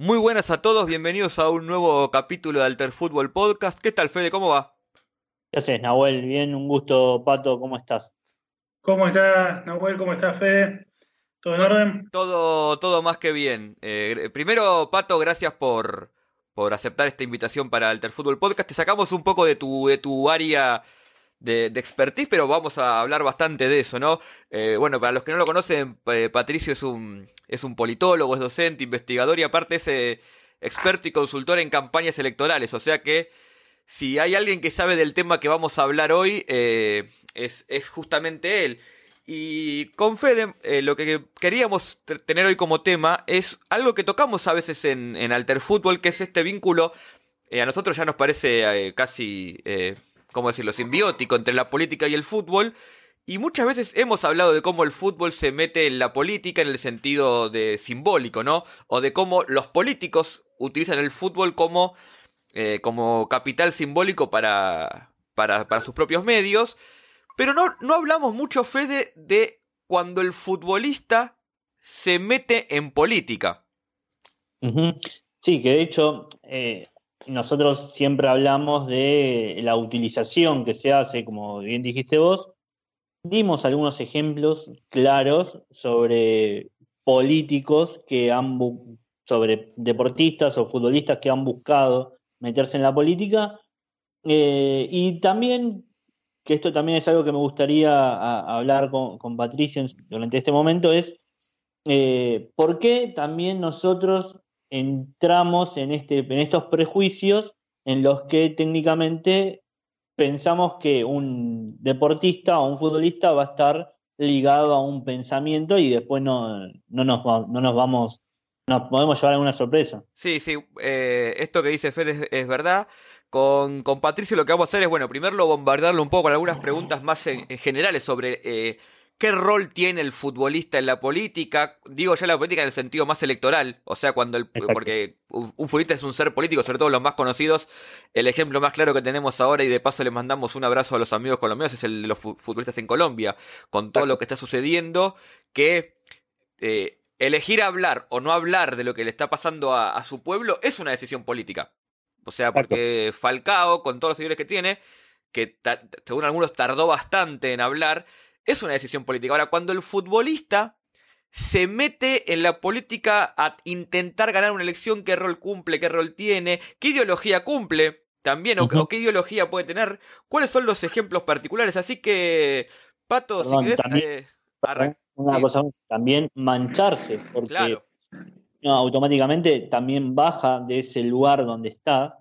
Muy buenas a todos, bienvenidos a un nuevo capítulo de Alter Fútbol Podcast. ¿Qué tal, Fede? ¿Cómo va? ¿Qué haces, Nahuel? Bien, un gusto, Pato, ¿cómo estás? ¿Cómo estás, Nahuel? ¿Cómo estás, Fede? ¿Todo en orden? Todo, todo más que bien. Eh, primero, Pato, gracias por, por aceptar esta invitación para Alter Fútbol Podcast. Te sacamos un poco de tu, de tu área de, expertise, pero vamos a hablar bastante de eso, ¿no? Eh, bueno, para los que no lo conocen, eh, Patricio es un, es un politólogo, es docente, investigador y aparte es eh, experto y consultor en campañas electorales, o sea que si hay alguien que sabe del tema que vamos a hablar hoy, es, es, justamente él. Y con Fede, lo que queríamos tener hoy como tema es algo que tocamos a veces en, en Alter Fútbol, que es este vínculo, a nosotros ya nos parece casi ¿cómo decirlo?, simbiótico entre la política y el fútbol. Y muchas veces hemos hablado de cómo el fútbol se mete en la política en el sentido de simbólico, ¿no? O de cómo los políticos utilizan el fútbol como, eh, como capital simbólico para, para, sus propios medios. Pero no, no hablamos mucho, Fede, de cuando el futbolista se mete en política. Sí, que de hecho eh, nosotros siempre hablamos de la utilización que se hace, como bien dijiste vos. Dimos algunos ejemplos claros sobre políticos que han sobre deportistas o futbolistas que han buscado meterse en la política. Eh, y también, que esto también es algo que me gustaría hablar con, con, Patricio durante este momento, es eh, por qué también nosotros entramos en, este, en estos prejuicios en los que técnicamente pensamos que un deportista o un futbolista va a estar ligado a un pensamiento y después no, no, nos, no nos vamos, nos podemos llevar a una sorpresa. Sí, sí, eh, esto que dice Fede es, verdad. Con, con, Patricio lo que vamos a hacer es, bueno, primero bombardearlo un poco con algunas preguntas más generales sobre eh, ¿Qué rol tiene el futbolista en la política? Digo ya la política en el sentido más electoral, o sea, cuando el, porque un, futbolista es un ser político, sobre todo los más conocidos. El ejemplo más claro que tenemos ahora, y de paso le mandamos un abrazo a los amigos colombianos, es el de los futbolistas en Colombia, con todo lo que está sucediendo, que eh, elegir hablar o no hablar de lo que le está pasando a, su pueblo es una decisión política. O sea, porque Falcao, con todos los seguidores que tiene, que según algunos tardó bastante en hablar, es una decisión política. Ahora, cuando el futbolista se mete en la política a intentar ganar una elección, qué rol cumple, qué rol tiene, qué ideología cumple también, o, qué ideología puede tener, cuáles son los ejemplos particulares. Así que, Pato, si querés... También, eh, una cosa, también mancharse, porque automáticamente también baja de ese lugar donde está,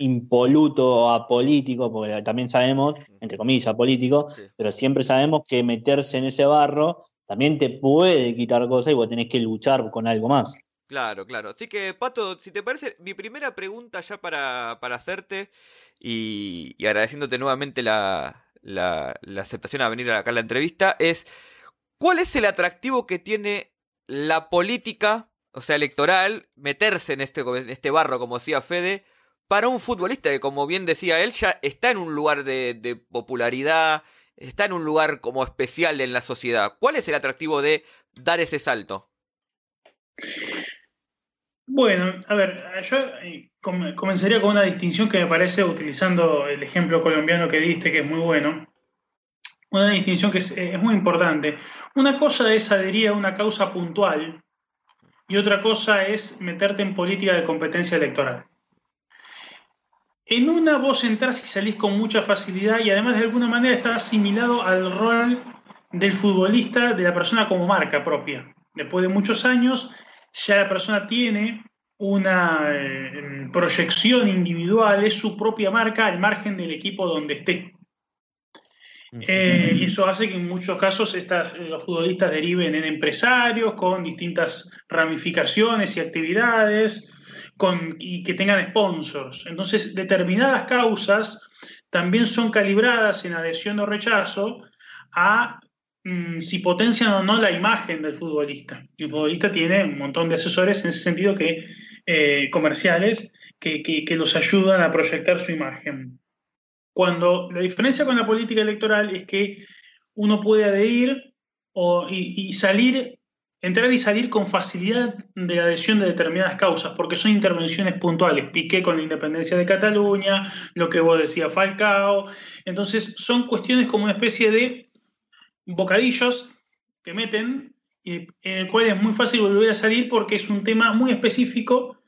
impoluto apolítico, porque también sabemos, entre comillas, apolítico, pero siempre sabemos que meterse en ese barro también te puede quitar cosas y vos tenés que luchar con algo más. Claro, claro. Así que, Pato, si te parece, mi primera pregunta ya para, para hacerte, y, agradeciéndote nuevamente la, la, la, aceptación a venir acá a la entrevista, es, ¿cuál es el atractivo que tiene la política, o sea, electoral, meterse en este, en este barro, como decía Fede, para un futbolista que, como bien decía él, ya está en un lugar de, popularidad, está en un lugar como especial en la sociedad. ¿Cuál es el atractivo de dar ese salto? Bueno, a ver, yo eh, comenzaría con una distinción que me parece, utilizando el ejemplo colombiano que diste, que es muy bueno, una distinción que es, es muy importante. Una cosa es adherir a una causa puntual y otra cosa es meterte en política de competencia electoral. En una vos entras y salís con mucha facilidad y además de alguna manera está asimilado al rol del futbolista, de la persona como marca propia. Después de muchos años, ya la persona tiene una eh, proyección individual, es su propia marca al margen del equipo donde esté. Eh, y eso hace que en muchos casos los futbolistas deriven en empresarios con distintas ramificaciones y actividades, y que tengan sponsors. Entonces, determinadas causas también son calibradas en adhesión o rechazo a mm, si potencian o no la imagen del futbolista. El futbolista tiene un montón de asesores en ese sentido que eh, comerciales que, los ayudan a proyectar su imagen. Cuando la diferencia con la política electoral es que uno puede adherir o, y, salir entrar y salir con facilidad de adhesión de determinadas causas, porque son intervenciones puntuales. Piqué con la independencia de Cataluña, lo que vos decías Falcao. Entonces, son cuestiones como una especie de bocadillos que meten, en el cual es muy fácil volver a salir porque es un tema muy específico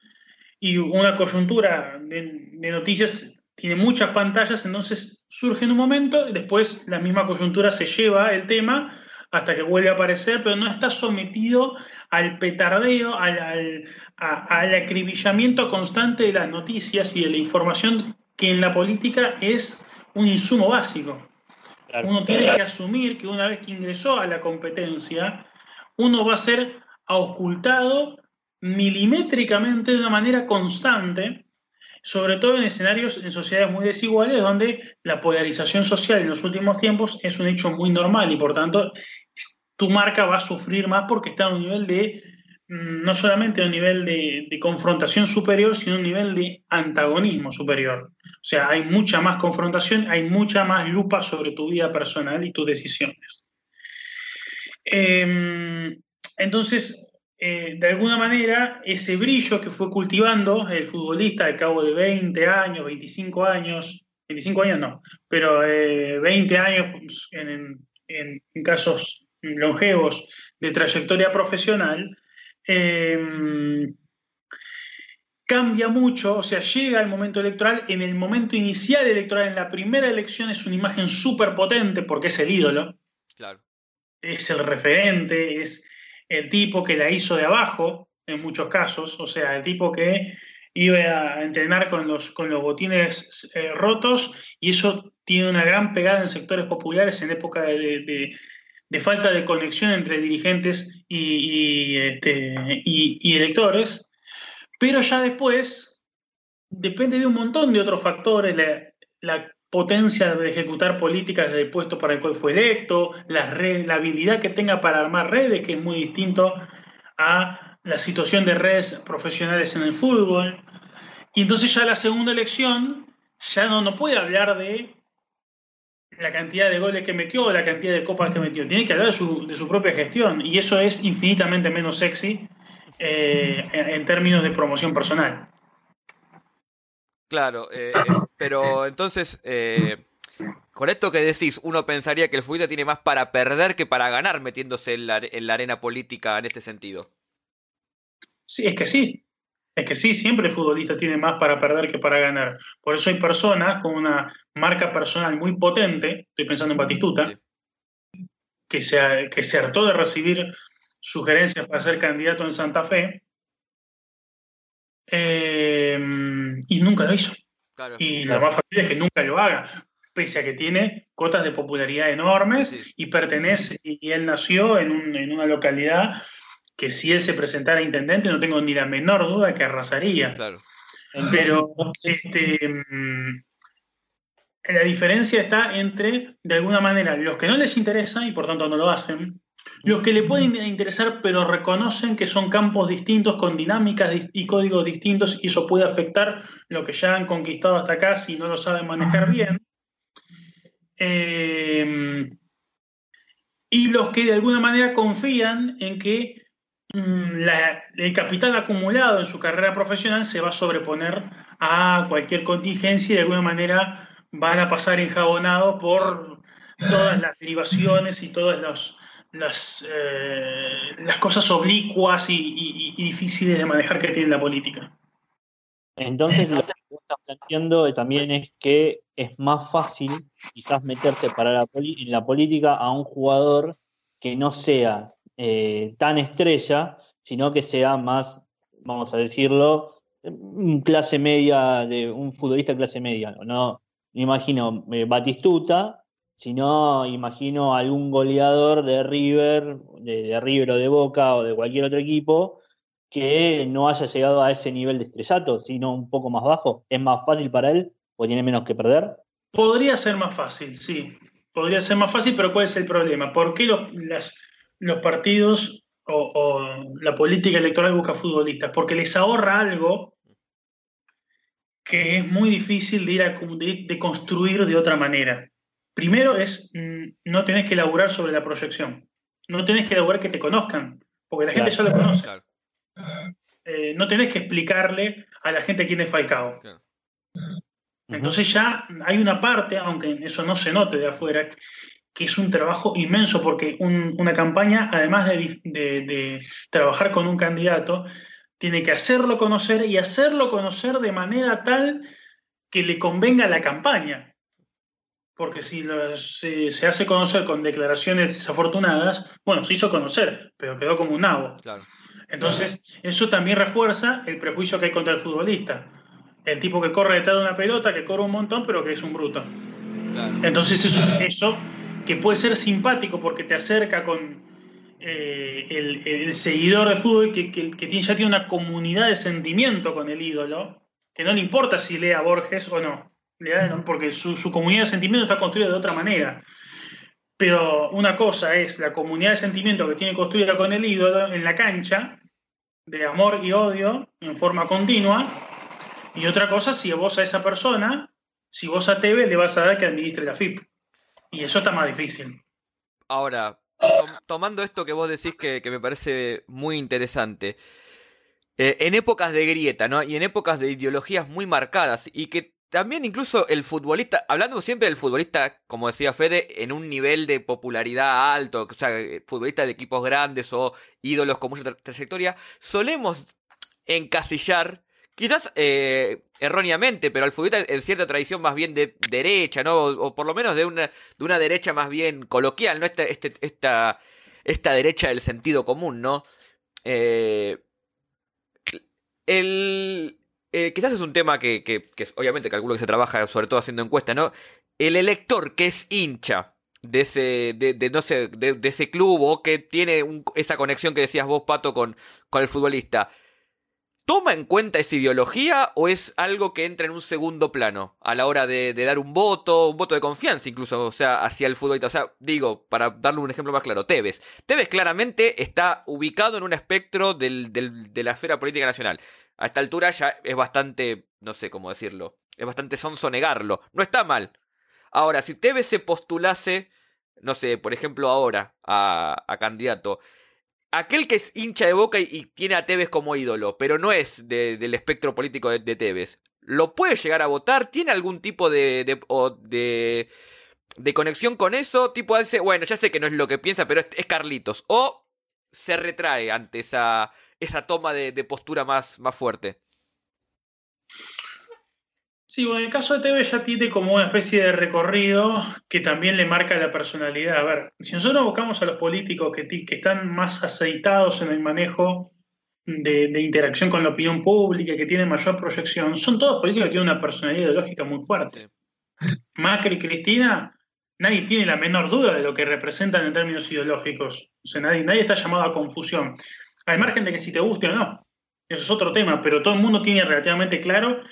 y una coyuntura de, de noticias tiene muchas pantallas, entonces surge en un momento, y después la misma coyuntura se lleva el tema hasta que vuelve a aparecer, pero no está sometido al petardeo, al, acribillamiento constante de las noticias y de la información que en la política es un insumo básico. Uno tiene que asumir que una vez que ingresó a la competencia, uno va a ser ocultado milimétricamente de una manera constante sobre todo en escenarios en sociedades muy desiguales donde la polarización social en los últimos tiempos es un hecho muy normal y por tanto tu marca va a sufrir más porque está a un nivel de, mm, no solamente a un nivel de, confrontación superior, sino a un nivel de antagonismo superior. O sea, hay mucha más confrontación, hay mucha más lupa sobre tu vida personal y tus decisiones. Em, entonces, eh, de alguna manera, ese brillo que fue cultivando el futbolista al cabo de 20 años, 25 años, 25 años no, pero 20 eh, años pues, en, casos longevos de trayectoria profesional, em, cambia mucho, o sea, llega el momento electoral, en el momento inicial electoral, en la primera elección es una imagen súper potente porque es el ídolo, claro. es el referente, es el tipo que la hizo de abajo, en muchos casos, o sea, el tipo que iba a entrenar con los, con los botines eh, rotos y eso tiene una gran pegada en sectores populares en época de, falta de conexión entre dirigentes y, este, electores, pero ya después depende de un montón de otros factores, la, potencia de ejecutar políticas del puesto para el cual fue electo, la, la habilidad que tenga para armar redes, que es muy distinto a la situación de redes profesionales en el fútbol. Y entonces ya la segunda elección ya no, no puede hablar de la cantidad de goles que metió o la cantidad de copas que metió. Tiene que hablar de su, propia gestión. Y eso es infinitamente menos sexy eh, en términos de promoción personal. Claro, eh, eh, pero entonces, con esto que decís, uno pensaría que el futbolista tiene más para perder que para ganar metiéndose en la, arena política en este sentido. Sí, es que sí. Es que sí, siempre el futbolista tiene más para perder que para ganar. Por eso hay personas con una marca personal muy potente, estoy pensando en Batistuta, que, se, que se hartó de recibir sugerencias para ser candidato en Santa Fe, Em, y nunca lo hizo. y lo más fácil es que nunca lo haga, pese a que tiene cotas de popularidad enormes y pertenece, y él nació en, una localidad que si él se presentara a intendente no tengo ni la menor duda que arrasaría. Pero este, em, la diferencia está entre, de alguna manera, los que no les interesa y por tanto no lo hacen, los que le pueden interesar, pero reconocen que son campos distintos, con dinámicas y códigos distintos, y eso puede afectar lo que ya han conquistado hasta acá si no lo saben manejar bien. Eh, y los que de alguna manera confían en que mm, el capital acumulado en su carrera profesional se va a sobreponer a cualquier contingencia y de alguna manera van a pasar enjabonados por todas las derivaciones y todos los las, eh, las cosas oblicuas y, difíciles de manejar que tiene la política. Entonces lo que estás planteando también es que es más fácil quizás meterse para en la política a un jugador que no sea eh, tan estrella, sino que sea más, vamos a decirlo, clase media, de un futbolista clase media. No, imagino eh, Batistuta, si no, imagino algún goleador de River, de, River o de Boca o de cualquier otro equipo que no haya llegado a ese nivel de estrellato, sino un poco más bajo. ¿Es más fácil para él o tiene menos que perder? Podría ser más fácil, sí. Podría ser más fácil, pero ¿cuál es el problema? ¿Por qué los, los partidos o, la política electoral busca futbolistas? Porque les ahorra algo que es muy difícil de ir a de construir de otra manera. Primero es, mm, no tenés que elaborar sobre la proyección, no tenés que elaborar que te conozcan, porque la gente ya lo conoce. Eh, no tenés que explicarle a la gente quién es Falcao. Entonces ya hay una parte, aunque eso no se note de afuera, que es un trabajo inmenso, porque una campaña, además de, trabajar con un candidato, tiene que hacerlo conocer y hacerlo conocer de manera tal que le convenga a la campaña. Porque si se, hace conocer con declaraciones desafortunadas, bueno, se hizo conocer, pero quedó como un nabo. Entonces, eso también refuerza el prejuicio que hay contra el futbolista. El tipo que corre detrás de una pelota, que corre un montón, pero que es un bruto. Entonces, eso, eso que puede ser simpático porque te acerca con eh, el, seguidor de fútbol que, tiene, ya tiene una comunidad de sentimiento con el ídolo, que no le importa si lee a Borges o no, porque su, comunidad de sentimiento está construida de otra manera. Pero una cosa es la comunidad de sentimiento que tiene construida con el ídolo en la cancha, de amor y odio en forma continua, y otra cosa si vos a esa persona, si vos a TV le vas a dar que administre la FIP. Y eso está más difícil. Ahora, tomando esto que vos decís que, me parece muy interesante. Eh, en épocas de grieta, ¿no? Y en épocas de ideologías muy marcadas y que también incluso el futbolista, hablando siempre del futbolista, como decía Fede, en un nivel de popularidad alto, o sea, futbolista de equipos grandes o ídolos con mucha trayectoria, solemos encasillar Quizás eh, erróneamente, pero al futbolista en cierta tradición más bien de derecha, ¿no? O, por lo menos de una, de una derecha más bien coloquial, ¿no? Esta, este, esta, esta derecha del sentido común, ¿no? Eh, el, eh, quizás es un tema que, que, obviamente calculo que se trabaja sobre todo haciendo encuestas, ¿no? El elector que es hincha de ese, de, no sé, de, ese club o que tiene esa conexión que decías vos, Pato, con, con el futbolista, ¿Toma en cuenta esa ideología o es algo que entra en un segundo plano a la hora de, dar un voto, un voto de confianza incluso, o sea, hacia el futbolista? O sea, digo, para darle un ejemplo más claro, Tevez. Tevez claramente está ubicado en un espectro de la esfera política nacional. A esta altura ya es bastante, no sé cómo decirlo, es bastante sonso negarlo. No está mal. Ahora, si Tevez se postulase, no sé, por ejemplo ahora, a, a candidato, aquel que es hincha de boca y, tiene a Tevez como ídolo, pero no es del espectro político de, Tevez, ¿lo puede llegar a votar? ¿Tiene algún tipo de, de, de, conexión con eso? Tipo, dice, bueno, ya sé que no es lo que piensa, pero es, Carlitos. O se retrae ante esa, esa toma de, postura más, más fuerte. Sí, bueno, el caso de TV ya tiene como una especie de recorrido que también le marca la personalidad. A ver, si nosotros buscamos a los políticos que, que están más aceitados en el manejo de, interacción con la opinión pública, que tienen mayor proyección, son todos políticos que tienen una personalidad ideológica muy fuerte. Macri y Cristina, nadie tiene la menor duda de lo que representan en términos ideológicos. O sea, nadie, nadie está llamado a confusión. Al margen de que si te guste o no. Eso es otro tema, pero todo el mundo tiene relativamente claro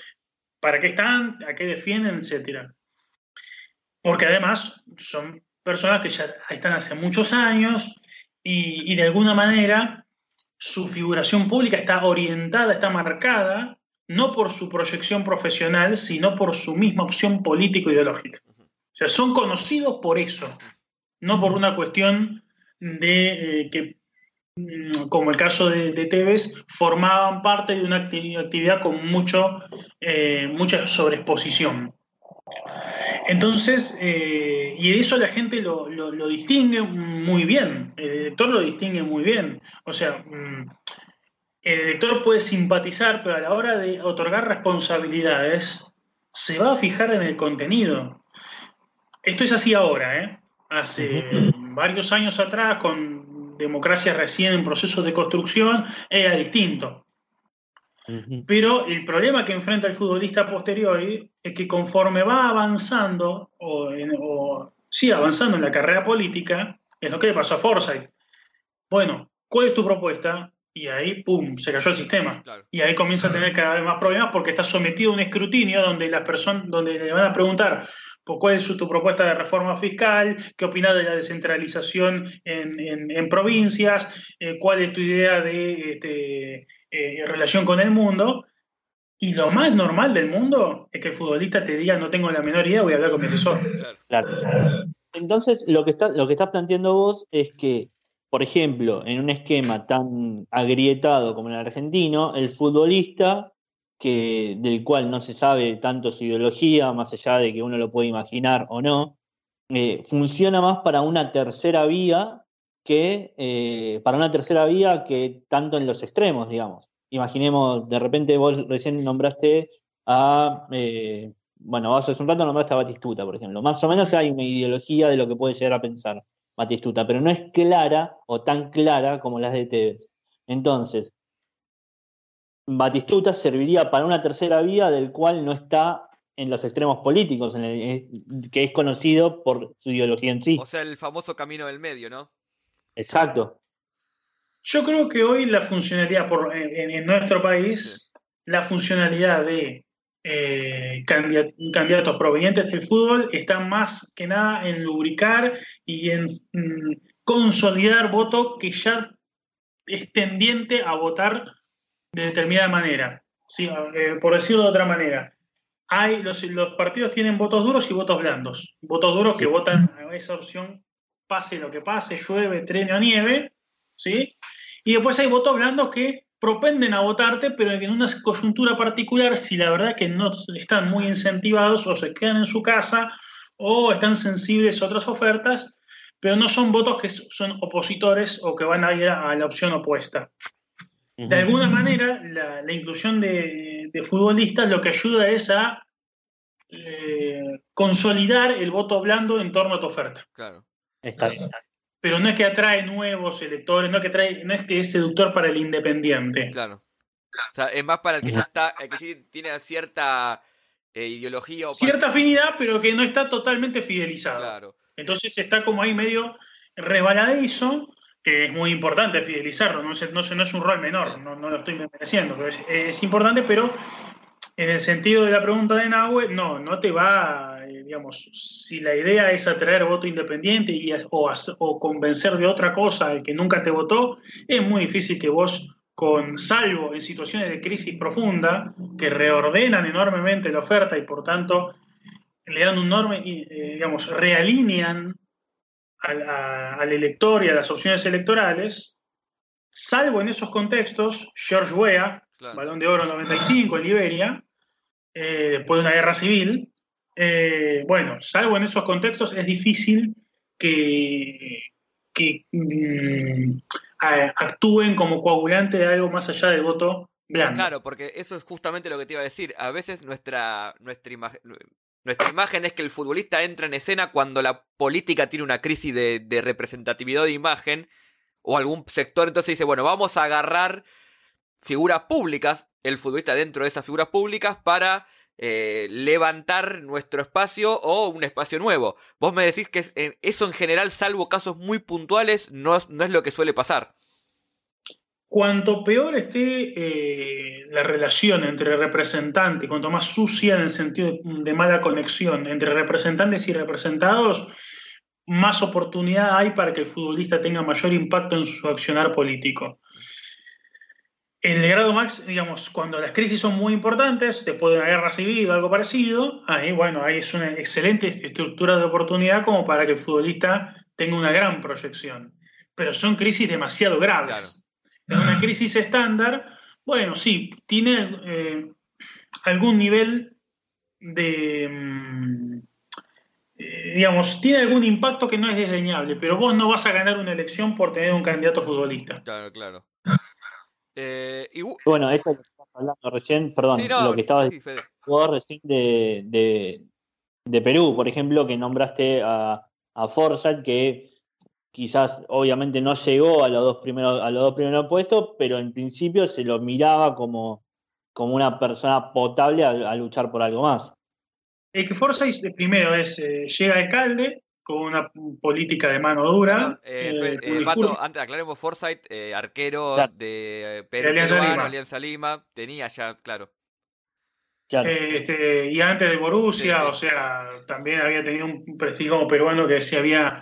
para qué están, a qué defienden, etcétera. Porque además son personas que ya están hace muchos años y, de alguna manera su figuración pública está orientada, está marcada, no por su proyección profesional, sino por su misma opción político-ideológica. O sea, son conocidos por eso, no por una cuestión de eh, que como el caso de, Tevez, formaban parte de una actividad con mucho, eh, mucha sobreexposición. Entonces, eh, y eso la gente lo, distingue muy bien, el elector lo distingue muy bien. O sea, mm, el elector puede simpatizar, pero a la hora de otorgar responsabilidades, se va a fijar en el contenido. Esto es así ahora, ¿eh? Hace varios años atrás, con democracia recién en proceso de construcción, era distinto. Pero el problema que enfrenta el futbolista posterior es que conforme va avanzando, o, sigue avanzando en la carrera política, es lo que le pasó a Forsyth. Bueno, ¿cuál es tu propuesta? Y ahí, ¡pum!, se cayó el sistema. Y ahí comienza a tener cada vez más problemas porque está sometido a un escrutinio donde, las personas, donde le van a preguntar, ¿Cuál es tu propuesta de reforma fiscal? ¿Qué opinas de la descentralización en, provincias? Eh, ¿Cuál es tu idea de este, eh, relación con el mundo? Y lo más normal del mundo es que el futbolista te diga, no tengo la menor idea, voy a hablar con mi asesor. Claro. Entonces, lo que, está, lo que estás planteando vos es que por ejemplo, en un esquema tan agrietado como el argentino, el futbolista, que, del cual no se sabe tanto su ideología, más allá de que uno lo puede imaginar o no, eh, funciona más para una tercera vía que eh, para una tercera vía que tanto en los extremos, digamos. Imaginemos, de repente vos recién nombraste a, eh, bueno, hace un rato nombraste a Batistuta, por ejemplo. Más o menos hay una ideología de lo que puede llegar a pensar Batistuta, pero no es clara o tan clara como las de Tevez. Entonces, Batistuta serviría para una tercera vía del cual no está en los extremos políticos, en que es conocido por su ideología en sí. O sea, el famoso camino del medio, ¿no? Exacto. Yo creo que hoy la funcionalidad por, en, nuestro país, la funcionalidad de eh, candidatos provenientes del fútbol está más que nada en lubricar y en mm, consolidar voto que ya es tendiente a votar de determinada manera. Sí, eh, por decirlo de otra manera, hay, los, los, partidos tienen votos duros y votos blandos. Votos duros que votan a esa opción pase lo que pase, llueve, trene o nieve, ¿sí? Y después hay votos blandos que propenden a votarte, pero en una coyuntura particular, si la verdad que no están muy incentivados o se quedan en su casa o están sensibles a otras ofertas, pero no son votos que son opositores o que van a ir a la opción opuesta. De alguna manera, la, inclusión de, futbolistas lo que ayuda es a eh, consolidar el voto blando en torno a tu oferta. Claro. Pero no es que atrae nuevos electores, no es que, trae, no es, que es seductor para el independiente. Claro. O sea, es más para el que ya está, el que sí tiene cierta eh, ideología. O cierta afinidad, pero que no está totalmente fidelizado. Claro. Entonces está como ahí medio resbaladizo, que es muy importante fidelizarlo, no es, no, es un rol menor, no, lo estoy mereciendo, pero es, importante, pero en el sentido de la pregunta de Nahue, no, no te va digamos, si la idea es atraer voto independiente y, o, convencer de otra cosa al que nunca te votó, es muy difícil que vos, con salvo en situaciones de crisis profunda, que reordenan enormemente la oferta y por tanto le dan un enorme, eh, digamos, realinean al, elector y a las opciones electorales, salvo en esos contextos, George Weah, balón de oro 95 en Liberia, eh, después de una guerra civil, eh, bueno, salvo en esos contextos, es difícil que, mm, actúen como coagulante de algo más allá del voto blanco. Claro, porque eso es justamente lo que te iba a decir. A veces nuestra, nuestra, imagen, nuestra imagen es que el futbolista entra en escena cuando la política tiene una crisis de, representatividad de imagen o algún sector, entonces dice, bueno, vamos a agarrar figuras públicas, el futbolista dentro de esas figuras públicas para eh, levantar nuestro espacio o un espacio nuevo. Vos me decís que eso en general, salvo casos muy puntuales, no, no es lo que suele pasar. Cuanto peor esté eh, la relación entre representantes, cuanto más sucia en el sentido de mala conexión entre representantes y representados, más oportunidad hay para que el futbolista tenga mayor impacto en su accionar político. El grado max, digamos, cuando las crisis son muy importantes, después de una guerra civil o algo parecido, ahí, bueno, ahí es una excelente estructura de oportunidad como para que el futbolista tenga una gran proyección. Pero son crisis demasiado graves. En una crisis estándar, bueno, sí, tiene eh, algún nivel de, mm, eh, digamos, tiene algún impacto que no es desdeñable, pero vos no vas a ganar una elección por tener un candidato futbolista. Claro, claro. Eh, bueno, esto que estás hablando recién, perdón, lo que estabas diciendo recién de, de, Perú, por ejemplo, que nombraste a, a Forsyth, que quizás obviamente no llegó a los dos primeros, a los dos primeros puestos, pero en principio se lo miraba como, como una persona potable a, luchar por algo más. El que Forsyth primero es, eh, llega alcalde, con una política de mano dura. Eh, eh, antes aclaremos Forsyth, eh, arquero de Perú, Alianza, Lima. tenía ya, claro. Este, y antes de Borussia, o sea, también había tenido un prestigio como peruano que se había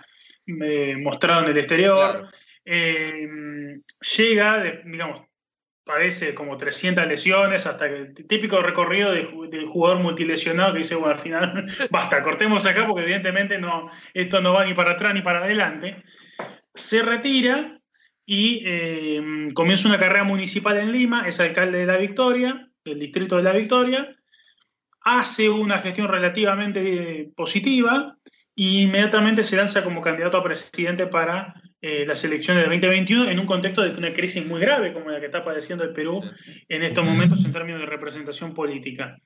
mostrado en el exterior. llega, digamos, padece como 300 lesiones, hasta que el típico recorrido del jugador multilesionado que dice, bueno, al final, basta, cortemos acá porque evidentemente no, esto no va ni para atrás ni para adelante. Se retira y eh, comienza una carrera municipal en Lima, es alcalde de La Victoria, del distrito de La Victoria, hace una gestión relativamente positiva e inmediatamente se lanza como candidato a presidente para eh, las elecciones del 2021 en un contexto de una crisis muy grave como la que está padeciendo el Perú en estos momentos en términos de representación política.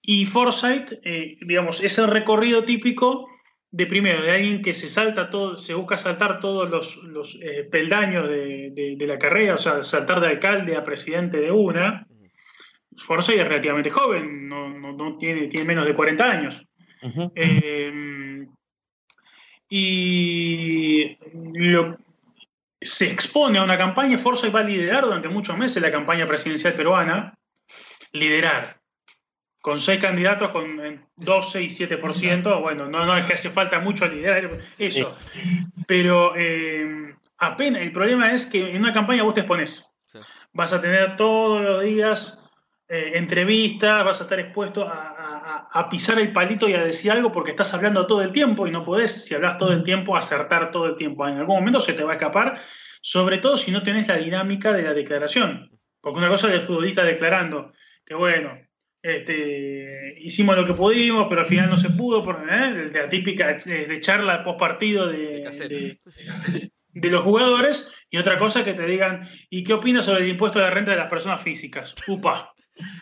Y Forsyth, eh, digamos, es el recorrido típico de primero, de alguien que se salta todo, se busca saltar todos los, los eh, peldaños de, de, la carrera, o sea, saltar de alcalde a presidente de una. Forsyth es relativamente joven, no, no, no tiene, tiene, menos de 40 años. eh, y lo, se expone a una campaña, Forsyth va a liderar durante muchos meses la campaña presidencial peruana, liderar con seis candidatos con 12 y 7%, bueno, no, no es que hace falta mucho liderar eso, pero eh, apenas, el problema es que en una campaña vos te expones, sí. vas a tener todos los días eh, entrevistas, vas a estar expuesto a, a, a, pisar el palito y a decir algo porque estás hablando todo el tiempo y no podés, si hablas todo el tiempo, acertar todo el tiempo, en algún momento se te va a escapar, sobre todo si no tenés la dinámica de la declaración, porque una cosa es el futbolista declarando, que bueno, este, hicimos lo que pudimos, pero al final no se pudo, por, ¿eh? la típica de charla post partido de, de, de, los jugadores, y otra cosa que te digan, ¿y qué opinas sobre el impuesto de la renta de las personas físicas? Upa.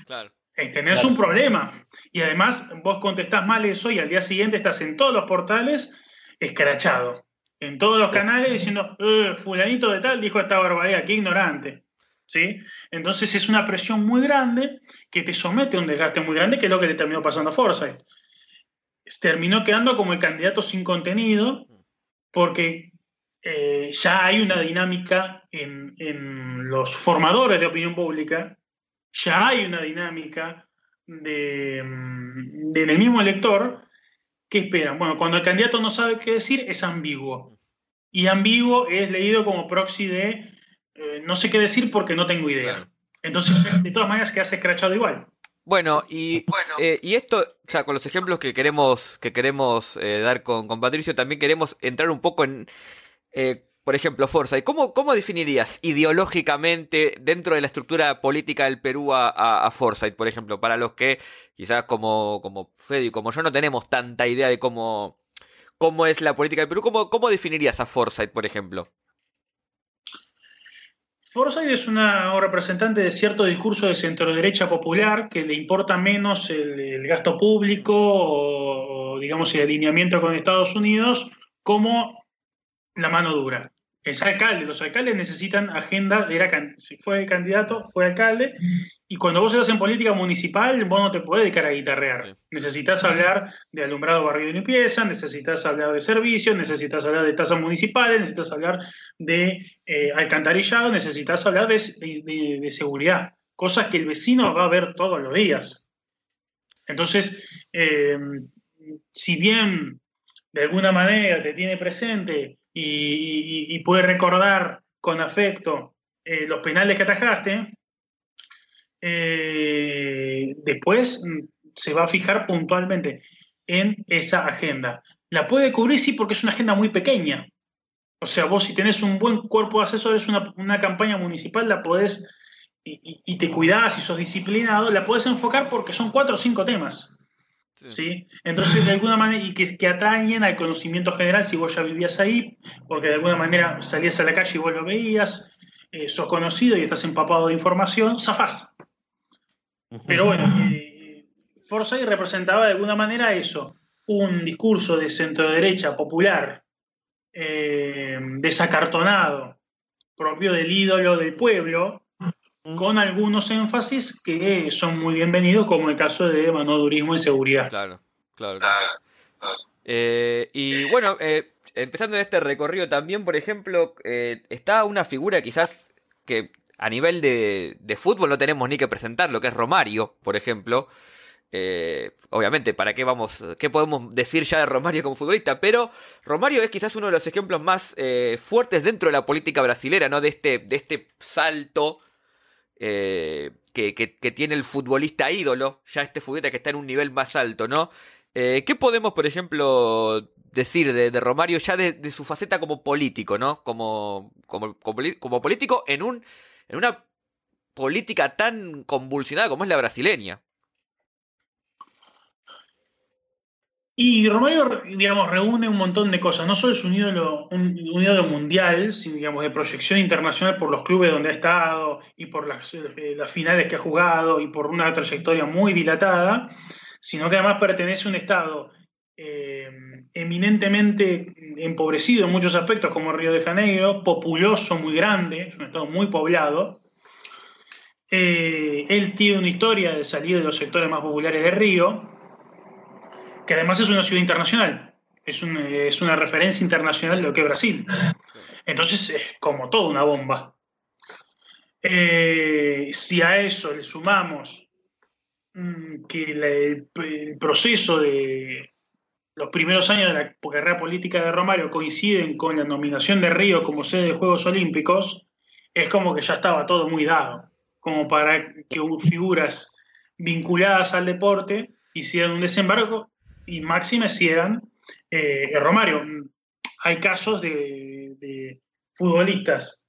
Claro. Tenés claro. un problema. Y además vos contestás mal eso y al día siguiente estás en todos los portales escrachado. En todos los canales diciendo, eh, fulanito de tal dijo esta barbaridad, qué ignorante. ¿sí? Entonces es una presión muy grande que te somete a un desgaste muy grande, que es lo que le terminó pasando a Forsyth. Terminó quedando como el candidato sin contenido, porque eh, ya hay una dinámica en, en, los formadores de opinión pública, ya hay una dinámica de, de, del mismo elector que esperan. Bueno, cuando el candidato no sabe qué decir, es ambiguo. Y ambiguo es leído como proxy de eh, no sé qué decir porque no tengo idea. Claro. Entonces, de todas maneras, quedas escrachado igual. Bueno, y, bueno. Eh, y esto, o sea, con los ejemplos que queremos, que queremos eh, dar con, con, Patricio, también queremos entrar un poco en, eh, por ejemplo, Forza. cómo, cómo definirías ideológicamente dentro de la estructura política del Perú a, a, por ejemplo, para los que quizás como, como Fede y como yo no tenemos tanta idea de cómo, cómo es la política del Perú? ¿Cómo, cómo definirías a Forsyth, por ejemplo? Forsyth es una representante de cierto discurso de centro-derecha popular que le importa menos el, el gasto público o, o, digamos, el alineamiento con Estados Unidos como la mano dura. Es alcalde, los alcaldes necesitan agenda, era, si fue candidato, fue alcalde, y cuando vos estás en política municipal, vos no te podés dedicar a guitarrear. Sí. Necesitas hablar de alumbrado, barrio y limpieza, necesitas hablar de servicios, necesitas hablar de tasas municipales, necesitas hablar de eh, alcantarillado, necesitas hablar de, de, de, seguridad, cosas que el vecino va a ver todos los días. Entonces, eh, si bien de alguna manera te tiene presente y, y, y puede recordar con afecto eh, los penales que atajaste, eh, después se va a fijar puntualmente en esa agenda. La puede cubrir, sí, porque es una agenda muy pequeña. O sea, vos si tenés un buen cuerpo de asesores, una, una campaña municipal, la podés, y, y, te cuidás y sos disciplinado, la podés enfocar porque son cuatro o cinco temas. Sí. ¿sí? Entonces, de alguna manera, y que, que, atañen al conocimiento general si vos ya vivías ahí, porque de alguna manera salías a la calle y vos lo veías, eh, sos conocido y estás empapado de información, zafás. Pero bueno, eh, Forsyth representaba de alguna manera eso, un discurso de centro-derecha popular, eh, desacartonado, propio del ídolo del pueblo, con algunos énfasis que son muy bienvenidos, como el caso de manodurismo y seguridad. Claro, claro. claro. Eh, y bueno, eh, empezando en este recorrido también, por ejemplo, eh, está una figura quizás que a nivel de, de, fútbol no tenemos ni que presentar, lo que es Romario, por ejemplo. Eh, obviamente, ¿para qué vamos? ¿Qué podemos decir ya de Romario como futbolista? Pero Romario es quizás uno de los ejemplos más eh, fuertes dentro de la política brasilera, ¿no? De este, de este salto eh, que, que, tiene el futbolista ídolo, ya este futbolista que está en un nivel más alto, ¿no? Eh, ¿Qué podemos, por ejemplo, decir de, Romario ya de, su faceta como político, ¿no? Como, como, como, político en, un, en una política tan convulsionada como es la brasileña. Y Romario, digamos, reúne un montón de cosas. No solo es un ídolo, un, ídolo mundial, sino, digamos, de proyección internacional por los clubes donde ha estado y por las, eh, las finales que ha jugado y por una trayectoria muy dilatada, sino que además pertenece a un Estado eh, eminentemente empobrecido en muchos aspectos, como Río de Janeiro, populoso, muy grande, es un Estado muy poblado. Eh, él tiene una historia de salir de los sectores más populares de Río, que además es una ciudad internacional, es, es una referencia internacional de lo que es Brasil. Entonces es como toda una bomba. Eh, si a eso le sumamos Mm, que el, proceso de los primeros años de la carrera política de Romario coinciden con la nominación de Río como sede de Juegos Olímpicos, es como que ya estaba todo muy dado, como para que figuras vinculadas al deporte hicieran un desembarco y máxime hicieran eh, Romario. Hay casos de futbolistas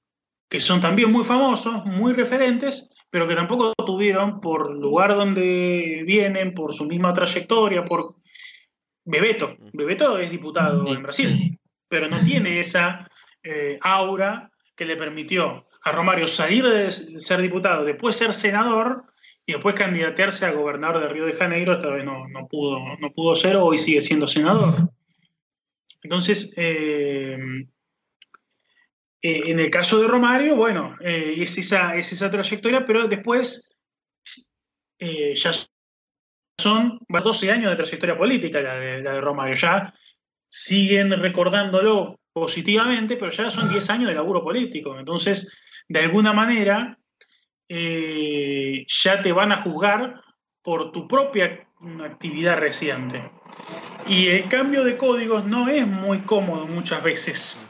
que son también muy famosos, muy referentes, pero que tampoco tuvieron por lugar donde vienen, por su misma trayectoria, por Bebeto. Bebeto es diputado en Brasil, pero no tiene esa eh, aura que le permitió a Romario salir de ser diputado, después ser senador y después candidatearse a gobernador de Río de Janeiro. Esta vez no, pudo, no pudo ser, hoy sigue siendo senador. Entonces, eh, eh, en el caso de Romario, bueno, eh, es, esa, es esa trayectoria, pero después ya son 12 años de trayectoria política la de, Romario. Ya siguen recordándolo positivamente, pero ya son 10 años de laburo político. Entonces, de alguna manera, ya te van a juzgar por tu propia actividad reciente. Y el cambio de códigos no es muy cómodo muchas veces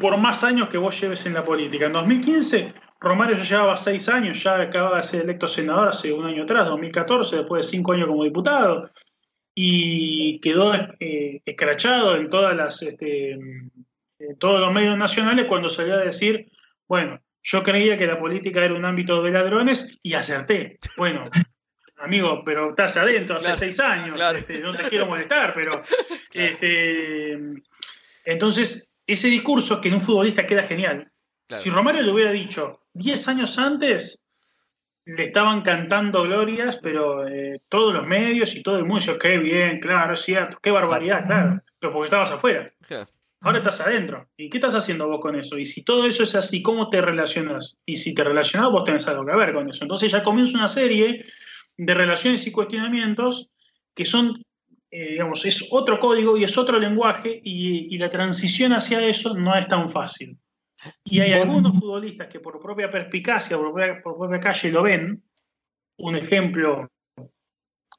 por más años que vos lleves en la política. En 2015, Romario ya llevaba seis años, ya acababa de ser electo senador hace un año atrás, 2014, después de cinco años como diputado, y quedó eh, escrachado en todas las este, todos los medios nacionales cuando salió a decir, bueno, yo creía que la política era un ámbito de ladrones y acerté. Bueno, amigo, pero estás adentro hace seis años, este, no te quiero molestar, pero este, entonces ese discurso que en un futbolista queda genial. Si Romario le hubiera dicho 10 años antes, le estaban cantando glorias, pero eh, todos los medios y todo el mundo dice, qué bien, claro, es cierto, qué barbaridad, claro, pero porque estabas afuera. Ahora estás adentro. ¿Y qué estás haciendo vos con eso? Y si todo eso es así, ¿cómo te relacionas? Y si te relacionas, vos tenés algo que ver con eso. Entonces ya comienza una serie de relaciones y cuestionamientos que son eh, digamos, es otro código y es otro lenguaje y, la transición hacia eso no es tan fácil. Y hay algunos futbolistas que por propia perspicacia, por propia, por propia calle lo ven. Un ejemplo,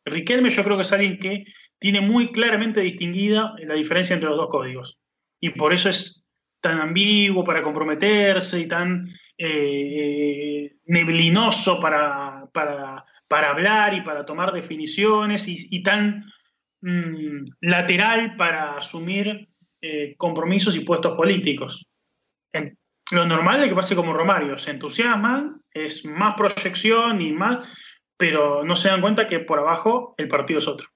Riquelme yo creo que es alguien que tiene muy claramente distinguida la diferencia entre los dos códigos. Y por eso es tan ambiguo para comprometerse y tan eh, neblinoso para, para, hablar y para tomar definiciones y tan Mm, lateral para asumir eh, compromisos y puestos políticos. lo normal es que pase como Romario, se entusiasman, es más proyección y más, pero no se dan cuenta que por abajo el partido es otro.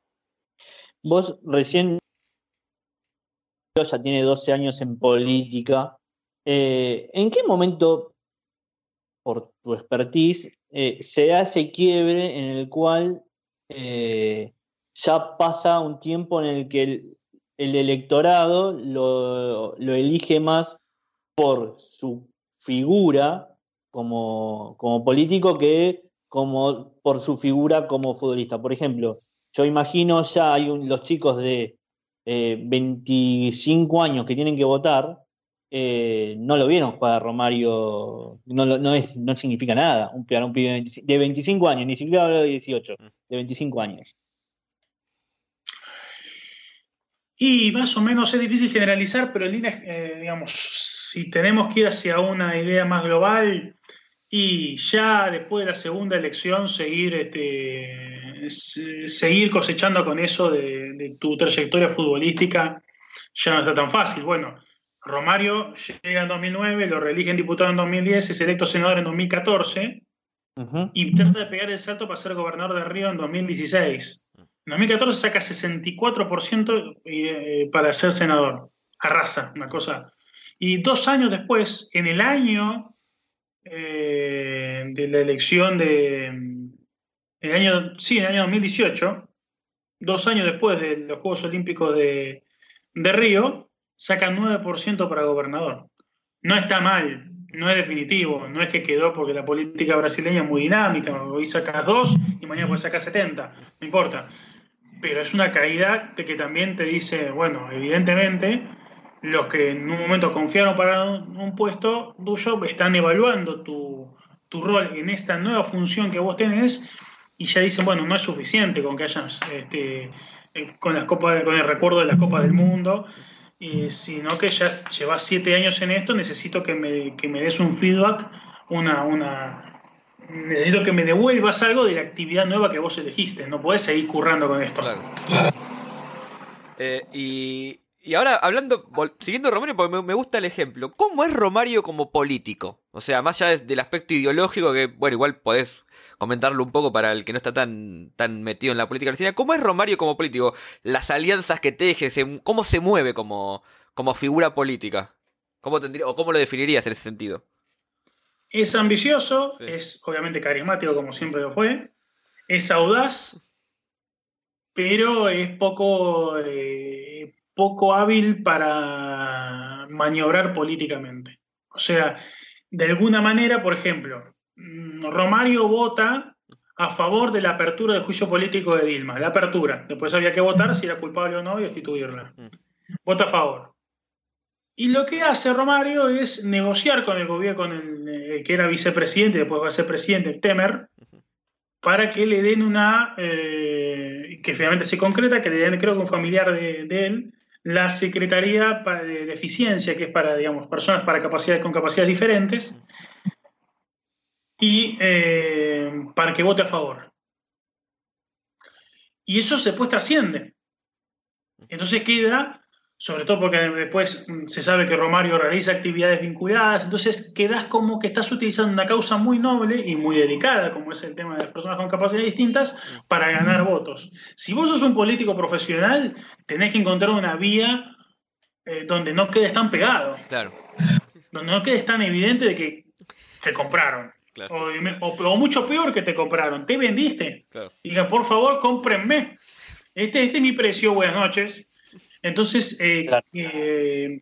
Vos recién ya tiene 12 años en política. Eh, ¿En qué momento, por tu expertise, eh, se hace quiebre en el cual ya pasa un tiempo en el que el, electorado lo, elige más por su figura como, político que como por su figura como futbolista. Por ejemplo, yo imagino ya hay los chicos de 25 eh, años que tienen que votar, eh, no lo vieron jugar a Romario, no, no, es, no significa nada, un, un pibe de 25 años, ni siquiera hablo de 18, de 25 años. Y más o menos es difícil generalizar, pero en líneas, eh, digamos, si tenemos que ir hacia una idea más global y ya después de la segunda elección seguir este, seguir cosechando con eso de, tu trayectoria futbolística ya no está tan fácil. Bueno, Romario llega en 2009, lo reeligen diputado en 2010, es electo senador en 2014 y trata de pegar el salto para ser gobernador de Río en 2016. En 2014 saca 64% eh, para ser senador. Arrasa, una cosa. Y dos años después, en el año eh, de la elección de. El año, sí, en el año 2018, dos años después de los Juegos Olímpicos de, de Río, saca 9% para gobernador. No está mal, no es definitivo, no es que quedó porque la política brasileña es muy dinámica, hoy sacas dos y mañana puedes sacar 70, no importa. Pero es una caída de que también te dice, bueno, evidentemente los que en un momento confiaron para un, puesto tuyo están evaluando tu, rol en esta nueva función que vos tenés y ya dicen, bueno, no es suficiente con que hayas este, eh, con las copas, con el recuerdo de las Copas del Mundo, sino que ya llevas siete años en esto, necesito que me, que me des un feedback, una, una, necesito que me devuelvas algo de la actividad nueva que vos elegiste, no podés seguir currando con esto. Eh, y y ahora, hablando, siguiendo Romario, porque me, gusta el ejemplo, ¿cómo es Romario como político? O sea, más allá del aspecto ideológico, que, bueno, igual podés comentarlo un poco para el que no está tan, tan metido en la política argentina, ¿cómo es Romario como político? Las alianzas que teje, ¿cómo se mueve como, como figura política? ¿Cómo tendría, o cómo lo definirías en ese sentido? Es ambicioso, es obviamente carismático como siempre lo fue, es audaz, pero es poco... Eh, poco hábil para maniobrar políticamente. O sea, de alguna manera, por ejemplo, Romario vota a favor de la apertura del juicio político de Dilma, la apertura. Después había que votar si era culpable o no y destituirla. Mm. Vota a favor. Y lo que hace Romario es negociar con el gobierno, con el, que era vicepresidente, después va a ser presidente, Temer, para que le den una, eh, que finalmente se concreta, que le den, creo que un familiar de él, la Secretaría de Eficiencia, que es para, digamos, personas para capacidades, con capacidades diferentes, y eh, para que vote a favor. Y eso después trasciende. Entonces queda sobre todo porque después mm, se sabe que Romario realiza actividades vinculadas, entonces quedas como que estás utilizando una causa muy noble y muy delicada, como es el tema de las personas con capacidades distintas, para ganar votos. Si vos sos un político profesional, tenés que encontrar una vía eh, donde no quedes tan pegado. Claro. Donde no quedes tan evidente de que te compraron. O, mucho peor que te compraron, te vendiste. Claro. Diga, por favor, cómprenme. Este, este es mi precio, buenas noches entonces, eh, eh,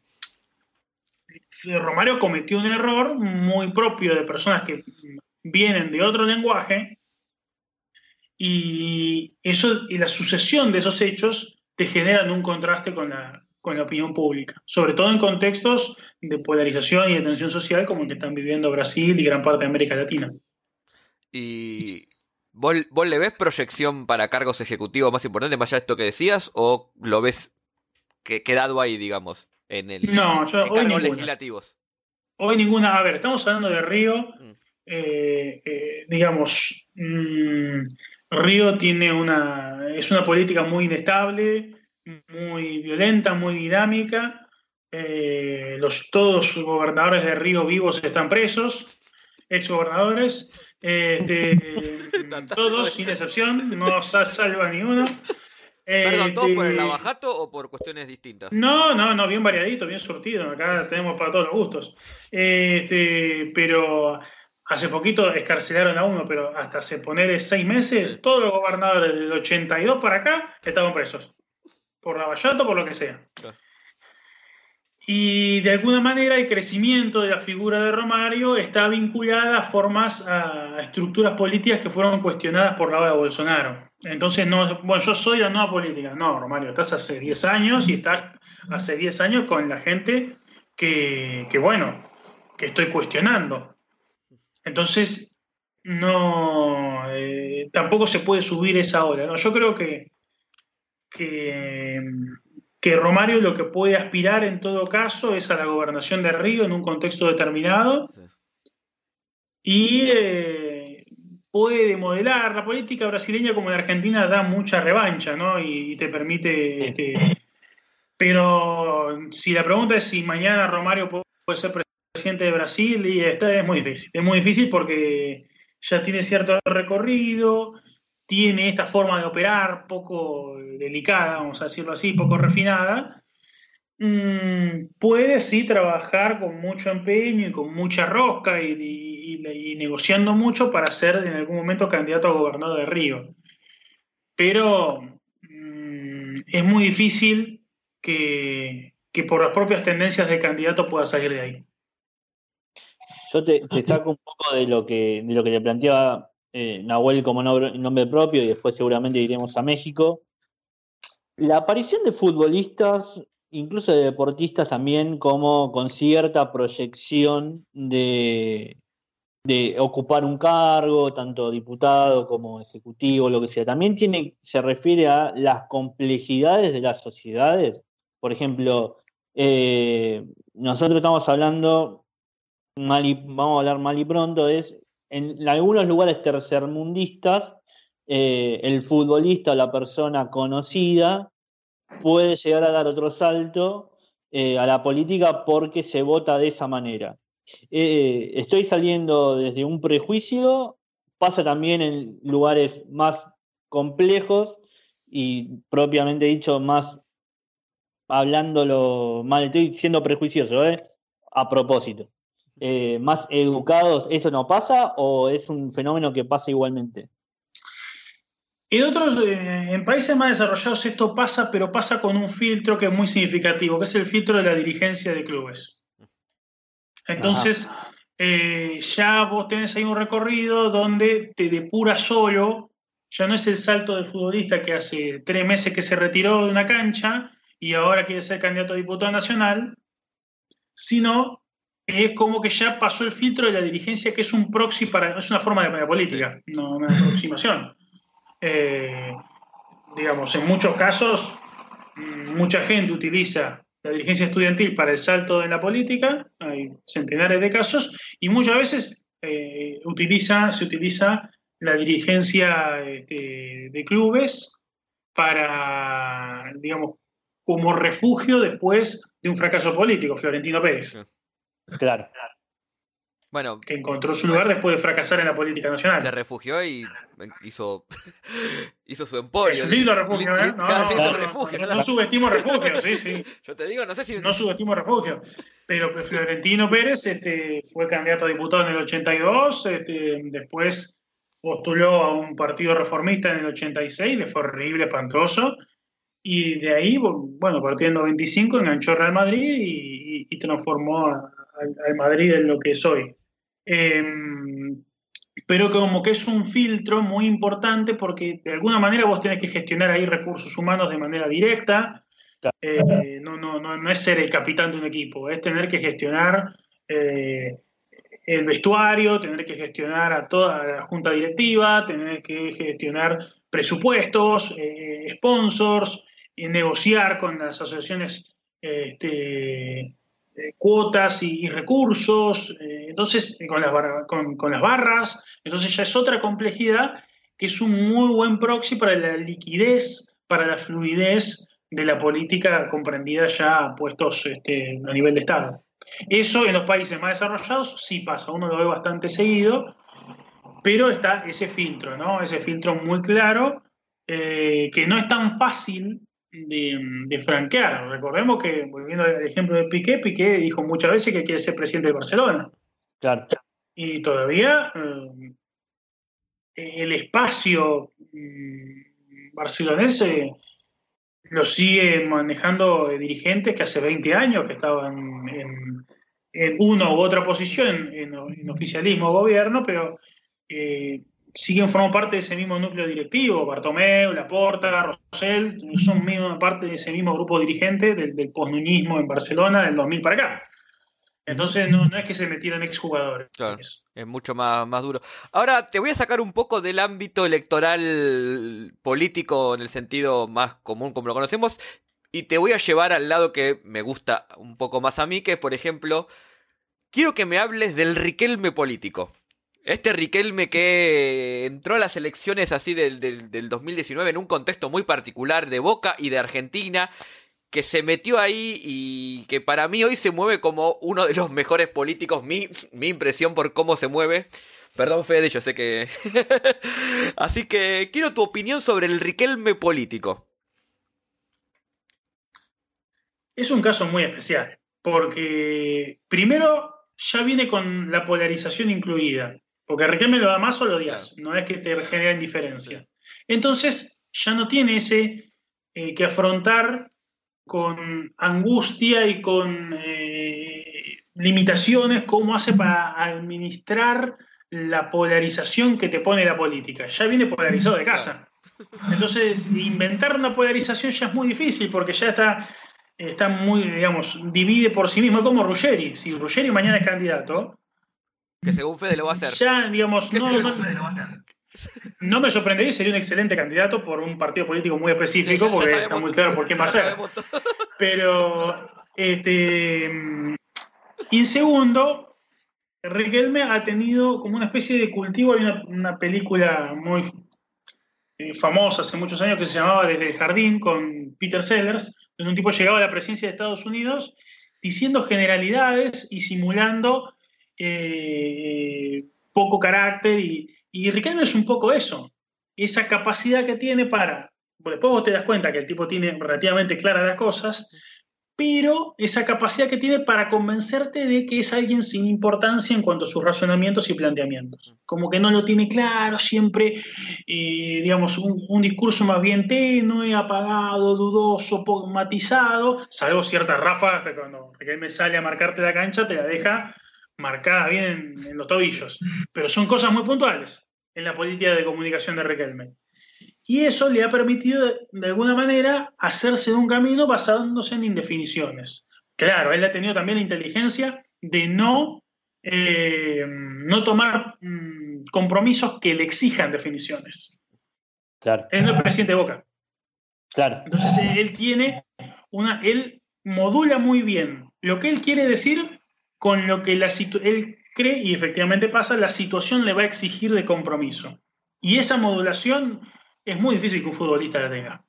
Romario cometió un error muy propio de personas que vienen de otro lenguaje y, eso, y la sucesión de esos hechos te generan un contraste con la, con la opinión pública, sobre todo en contextos de polarización y de tensión social como el que están viviendo Brasil y gran parte de América Latina. ¿Y vos, vos le ves proyección para cargos ejecutivos más importantes, más allá de esto que decías, o lo ves que quedado ahí, digamos, en el no, yo, en cargos legislativos. Hoy ninguna. A ver, estamos hablando de Río. Mm. Eh, eh, digamos, mm, Río tiene una. es una política muy inestable, muy violenta, muy dinámica. Eh, los, todos los gobernadores de Río vivos están presos, ex gobernadores. todos, sin excepción, no salva ni uno. Perdón, ¿todo por el abajato o por cuestiones distintas? No, no, no, bien variadito, bien surtido. Acá tenemos para todos los gustos. Este, pero hace poquito escarcelaron a uno, pero hasta hace poner seis meses, todos los gobernadores del 82 para acá estaban presos. Por Lavallato, por lo que sea. Y de alguna manera el crecimiento de la figura de Romario está vinculada a formas, a estructuras políticas que fueron cuestionadas por la hora de Bolsonaro. Entonces, no, bueno, yo soy la nueva política. No, Romario, estás hace 10 años y estás hace 10 años con la gente que, bueno, que estoy cuestionando. Entonces, no, eh, tampoco se puede subir esa hora. ¿no? Yo creo que, que que Romario lo que puede aspirar en todo caso es a la gobernación de Río en un contexto determinado y eh, puede modelar. La política brasileña, como en Argentina, da mucha revancha, ¿no? Y, te permite. Este, pero si la pregunta es si mañana Romario puede ser presidente de Brasil, y esta es muy difícil. Es muy difícil porque ya tiene cierto recorrido, tiene esta forma de operar poco delicada, vamos a decirlo así, poco refinada. Mm, puede sí trabajar con mucho empeño y con mucha rosca y, negociando mucho para ser en algún momento candidato a gobernador de Río. Pero mm, es muy difícil que, por las propias tendencias del candidato pueda salir de ahí. Yo te, saco un poco de lo que, de lo que le planteaba eh, Nahuel como nombre propio y después seguramente iremos a México. La aparición de futbolistas, incluso de deportistas también, como con cierta proyección de, ocupar un cargo, tanto diputado como ejecutivo, lo que sea, también tiene, se refiere a las complejidades de las sociedades. Por ejemplo, eh, nosotros estamos hablando, mal vamos a hablar mal y pronto, es en algunos lugares tercermundistas, eh, el futbolista o la persona conocida puede llegar a dar otro salto eh, a la política porque se vota de esa manera. Eh, estoy saliendo desde un prejuicio, pasa también en lugares más complejos y propiamente dicho más hablándolo mal, estoy siendo prejuicioso, a propósito. Eh, más educados, ¿eso no pasa o es un fenómeno que pasa igualmente? En otros, eh, en países más desarrollados esto pasa, pero pasa con un filtro que es muy significativo, que es el filtro de la dirigencia de clubes. Entonces, eh, ya vos tenés ahí un recorrido donde te depura solo, ya no es el salto del futbolista que hace tres meses que se retiró de una cancha y ahora quiere ser candidato a diputado nacional, sino es como que ya pasó el filtro de la dirigencia, que es un proxy para. es una forma de, política, no una aproximación. Eh, digamos, en muchos casos, mm, mucha gente utiliza la dirigencia estudiantil para el salto en la política, hay centenares de casos, y muchas veces eh, utiliza, se utiliza la dirigencia este, de clubes para, digamos, como refugio después de un fracaso político, Florentino Pérez. Claro. Bueno, que encontró su lugar después de fracasar en la política nacional. Se refugió y hizo, hizo su emporio. Es lindo refugio, ¿eh? No, no, refugio, no, subestimo refugio, sí, sí. Yo te digo, no sé si. No subestimo refugio. Pero Florentino Pérez este, fue candidato a diputado en el 82, este, después postuló a un partido reformista en el 86, le fue horrible, espantoso. Y de ahí, bueno, partiendo 95, enganchó Real Madrid y, y transformó a, al, Madrid en lo que soy. Em, pero como que es un filtro muy importante porque de alguna manera vos tenés que gestionar ahí recursos humanos de manera directa. Eh, no, no, no, no, es ser el capitán de un equipo, es tener que gestionar eh, el vestuario, tener que gestionar a toda la junta directiva, tener que gestionar presupuestos, eh, sponsors, negociar con las asociaciones este, eh, cuotas y, recursos, eh, entonces con las, con, las barras, entonces ya es otra complejidad que es un muy buen proxy para la liquidez, para la fluidez de la política comprendida ya puestos este, a nivel de Estado. Eso en los países más desarrollados sí pasa, uno lo ve bastante seguido, pero está ese filtro, ¿no? Ese filtro muy claro, eh, que no es tan fácil de, franquear. Recordemos que, volviendo al ejemplo de Piqué, Piqué dijo muchas veces que quiere ser presidente de Barcelona. Claro. Y todavía eh, el espacio mm, barcelonés lo sigue manejando dirigentes que hace 20 años que estaban en, en una u otra posición, en, oficialismo o gobierno, pero eh, siguen formando parte de ese mismo núcleo directivo, Bartomeu, Laporta, Rosell, son mismo, parte de ese mismo grupo dirigente del, del posnuñismo en Barcelona del 2000 para acá. Entonces no, no es que se metieran exjugadores. Claro, es mucho más, más duro. Ahora te voy a sacar un poco del ámbito electoral político en el sentido más común como lo conocemos y te voy a llevar al lado que me gusta un poco más a mí, que es por ejemplo, quiero que me hables del Riquelme político. Este Riquelme que entró a las elecciones así del, del, 2019 en un contexto muy particular de Boca y de Argentina, que se metió ahí y que para mí hoy se mueve como uno de los mejores políticos, mi, mi impresión por cómo se mueve. Perdón, Fede, yo sé que... así que quiero tu opinión sobre el Riquelme político. Es un caso muy especial, porque primero ya viene con la polarización incluida. Porque Riquelme lo amas o lo odias, no es que te genera indiferencia. Entonces ya no tiene ese eh, que afrontar con angustia y con eh, limitaciones cómo hace para administrar la polarización que te pone la política. Ya viene polarizado de casa. Entonces, inventar una polarización ya es muy difícil porque ya está, está muy, digamos, divide por sí mismo, como Ruggeri. Si Ruggeri mañana es candidato, que según Fede lo va a hacer. Ya, digamos, no, no, me sorprendería, sería un excelente candidato por un partido político muy específico, porque está muy claro por qué va a ser. Pero, este, y en segundo, Riquelme ha tenido como una especie de cultivo. Hay una, película muy eh, famosa hace muchos años que se llamaba Desde el Jardín con Peter Sellers, donde un tipo llegaba a la presidencia de Estados Unidos diciendo generalidades y simulando eh, poco carácter y, y Riquelme es un poco eso, esa capacidad que tiene para, después vos te das cuenta que el tipo tiene relativamente claras las cosas, pero esa capacidad que tiene para convencerte de que es alguien sin importancia en cuanto a sus razonamientos y planteamientos. Como que no lo tiene claro, siempre, eh, digamos, un, discurso más bien tenue, apagado, dudoso, matizado, salvo ciertas ráfagas que cuando Riquelme sale a marcarte la cancha te la deja marcada bien en, los tobillos, pero son cosas muy puntuales en la política de comunicación de Riquelme. Y eso le ha permitido, de alguna manera, hacerse de un camino basándose en indefiniciones. Claro, él ha tenido también la inteligencia de no, eh, no tomar mm, compromisos que le exijan definiciones. Claro. Él no es presidente de Boca. Claro. Entonces él tiene una, él modula muy bien lo que él quiere decir con lo que la él cree, y efectivamente pasa, la situación le va a exigir de compromiso. Y esa modulación es muy difícil que un futbolista la tenga.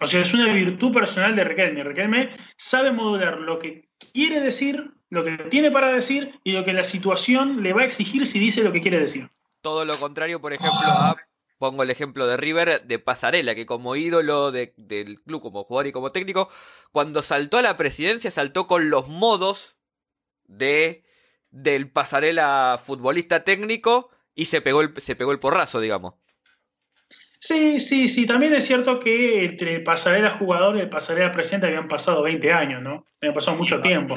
O sea, es una virtud personal de Riquelme. Riquelme sabe modular lo que quiere decir, lo que tiene para decir y lo que la situación le va a exigir si dice lo que quiere decir. Todo lo contrario, por ejemplo, a, pongo el ejemplo de River, de Pasarela, que como ídolo del club, como jugador y como técnico, cuando saltó a la presidencia, saltó con los modos de del pasarela futbolista técnico y se pegó el, se pegó el porrazo, digamos. Sí, sí, sí. También es cierto que entre el pasarela jugador y el pasarela presidente habían pasado 20 años, ¿no? Habían pasado mucho tiempo.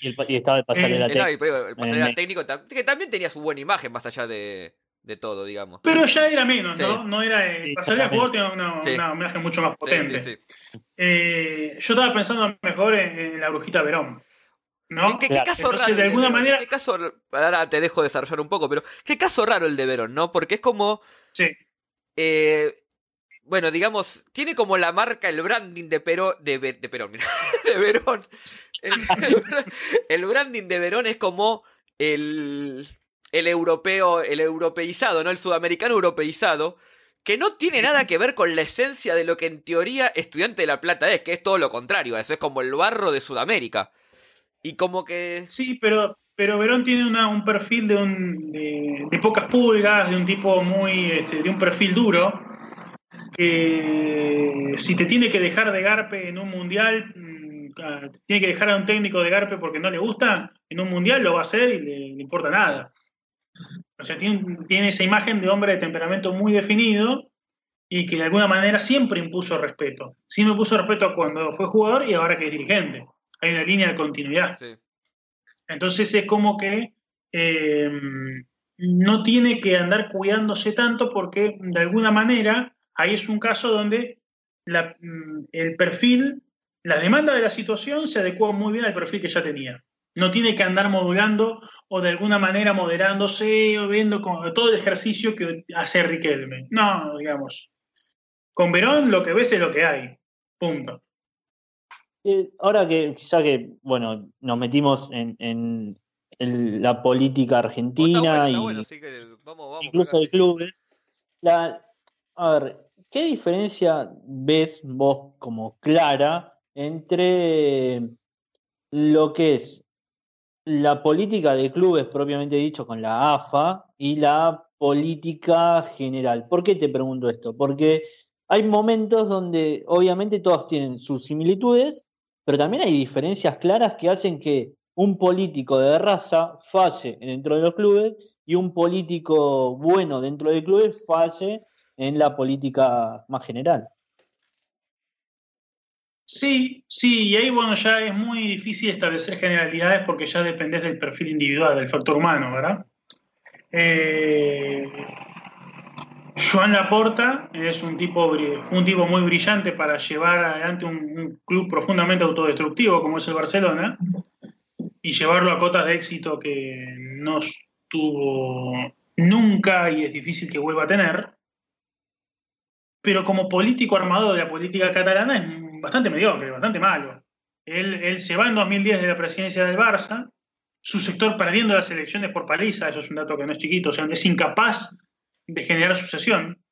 Y, estaba el pasarela, eh, técnico. técnico que también tenía su buena imagen más allá de, todo, digamos. Pero ya era menos, ¿no? No era. El pasarela jugador tenía una, imagen mucho más potente. Eh, yo estaba pensando mejor en la brujita Verón. ¿Qué, caso raro? De alguna manera. ¿Qué caso, ahora te dejo desarrollar un poco, pero qué caso raro el de Verón, ¿no? Porque es como. Sí. Eh, bueno, digamos, tiene como la marca, el branding de Perón. De, de Perón, mira. De Verón. El, branding de Verón es como el. El europeo, el europeizado, ¿no? El sudamericano europeizado que no tiene nada que ver con la esencia de lo que en teoría Estudiante de La Plata es, que es todo lo contrario, eso es como el barro de Sudamérica. Y como que... Sí, pero, pero Verón tiene un perfil de, un, de, pocas pulgas, de un tipo muy... Este, de un perfil duro, que si te tiene que dejar de garpe en un mundial, mm, ah, tiene que dejar a un técnico de garpe porque no le gusta, en un mundial lo va a hacer y le, le importa nada. O sea, tiene, tiene, esa imagen de hombre de temperamento muy definido y que de alguna manera siempre impuso respeto. Siempre impuso respeto cuando fue jugador y ahora que es dirigente hay una línea de continuidad. Entonces es como que eh, no tiene que andar cuidándose tanto porque de alguna manera ahí es un caso donde mm, el perfil, la demanda de la situación se adecua muy bien al perfil que ya tenía. No tiene que andar modulando o de alguna manera moderándose o viendo todo el ejercicio que hace Riquelme. No, digamos. Con Verón lo que ves es lo que hay. Punto. Eh, ahora que ya que, bueno, nos metimos en, la política argentina y incluso de clubes. a ver, ¿qué diferencia ves vos como clara entre lo que es la política de clubes propiamente dicho con la AFA y la política general? ¿Por qué te pregunto esto? Porque hay momentos donde obviamente todos tienen sus similitudes, pero también hay diferencias claras que hacen que un político de raza falle dentro de los clubes y un político bueno dentro de clubes falle en la política más general. Sí, sí, y ahí bueno, ya es muy difícil establecer generalidades porque ya dependes del perfil individual, del factor humano, ¿verdad? Eh, Joan Laporta es un tipo, fue un tipo muy brillante para llevar adelante un, club profundamente autodestructivo como es el Barcelona y llevarlo a cotas de éxito que no tuvo nunca y es difícil que vuelva a tener. Pero como político armado de la política catalana es bastante mediocre, bastante malo. Él, él se va en 2010 de la presidencia del Barça, su sector perdiendo las elecciones por paliza, eso es un dato que no es chiquito, o sea, es incapaz de generar sucesión.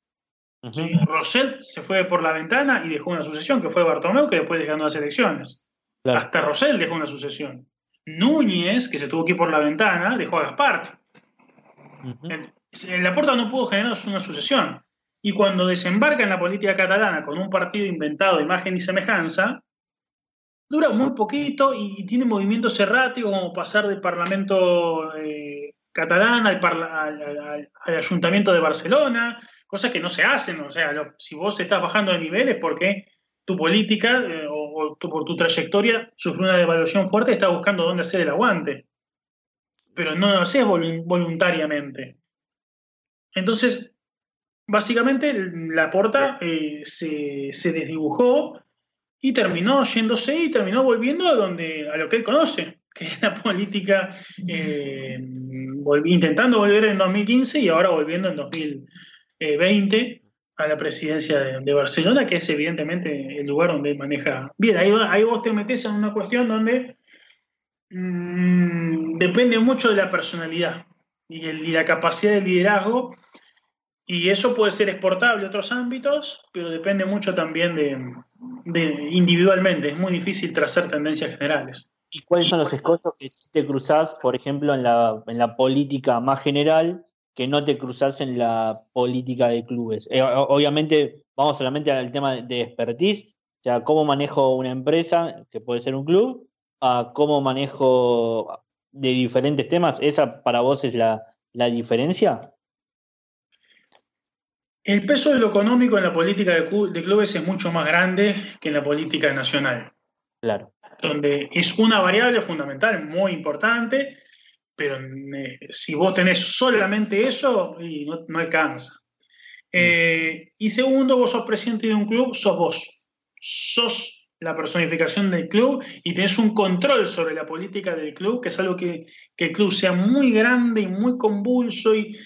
Rosell se fue por la ventana y dejó una sucesión, que fue Bartomeu, que después ganó las elecciones. Hasta Rosell dejó una sucesión. Núñez, que se tuvo que ir por la ventana, dejó a Gaspar. La Porta no pudo generar una sucesión. Y cuando desembarca en la política catalana con un partido inventado de imagen y semejanza, dura muy poquito y tiene movimientos erráticos como pasar del Parlamento eh, catalán al, Ayuntamiento de Barcelona, cosas que no se hacen. O sea, si vos estás bajando de nivel es porque tu política eh, o, por tu trayectoria sufre una devaluación fuerte estás buscando dónde hacer el aguante. Pero no lo haces voluntariamente. Entonces, básicamente, la porta eh, se, se, desdibujó y terminó yéndose y terminó volviendo a, donde, a lo que él conoce, que es la política eh, intentando volver en 2015 y ahora volviendo en 2020 a la presidencia de, Barcelona, que es evidentemente el lugar donde maneja. Bien, ahí, vos te metes en una cuestión donde mm, depende mucho de la personalidad y, la capacidad de liderazgo. Y eso puede ser exportable a otros ámbitos, pero depende mucho también de individualmente. Es muy difícil trazar tendencias generales. ¿Y cuáles son los escollos que te cruzás, por ejemplo, en la, en la política más general, que no te cruzás en la política de clubes? Eh, obviamente, vamos solamente al tema de expertise, o sea, cómo manejo una empresa, que puede ser un club, a cómo manejo de diferentes temas. ¿Esa para vos es la, la diferencia? El peso de lo económico en la política de clubes es mucho más grande que en la política nacional. Claro donde es una variable fundamental muy importante, pero eh, si vos tenés solamente eso, no, alcanza. Eh, y segundo, vos sos presidente de un club, sos vos. Sos la personificación del club y tenés un control sobre la política del club, que es algo que, que el club sea muy grande y muy convulso y,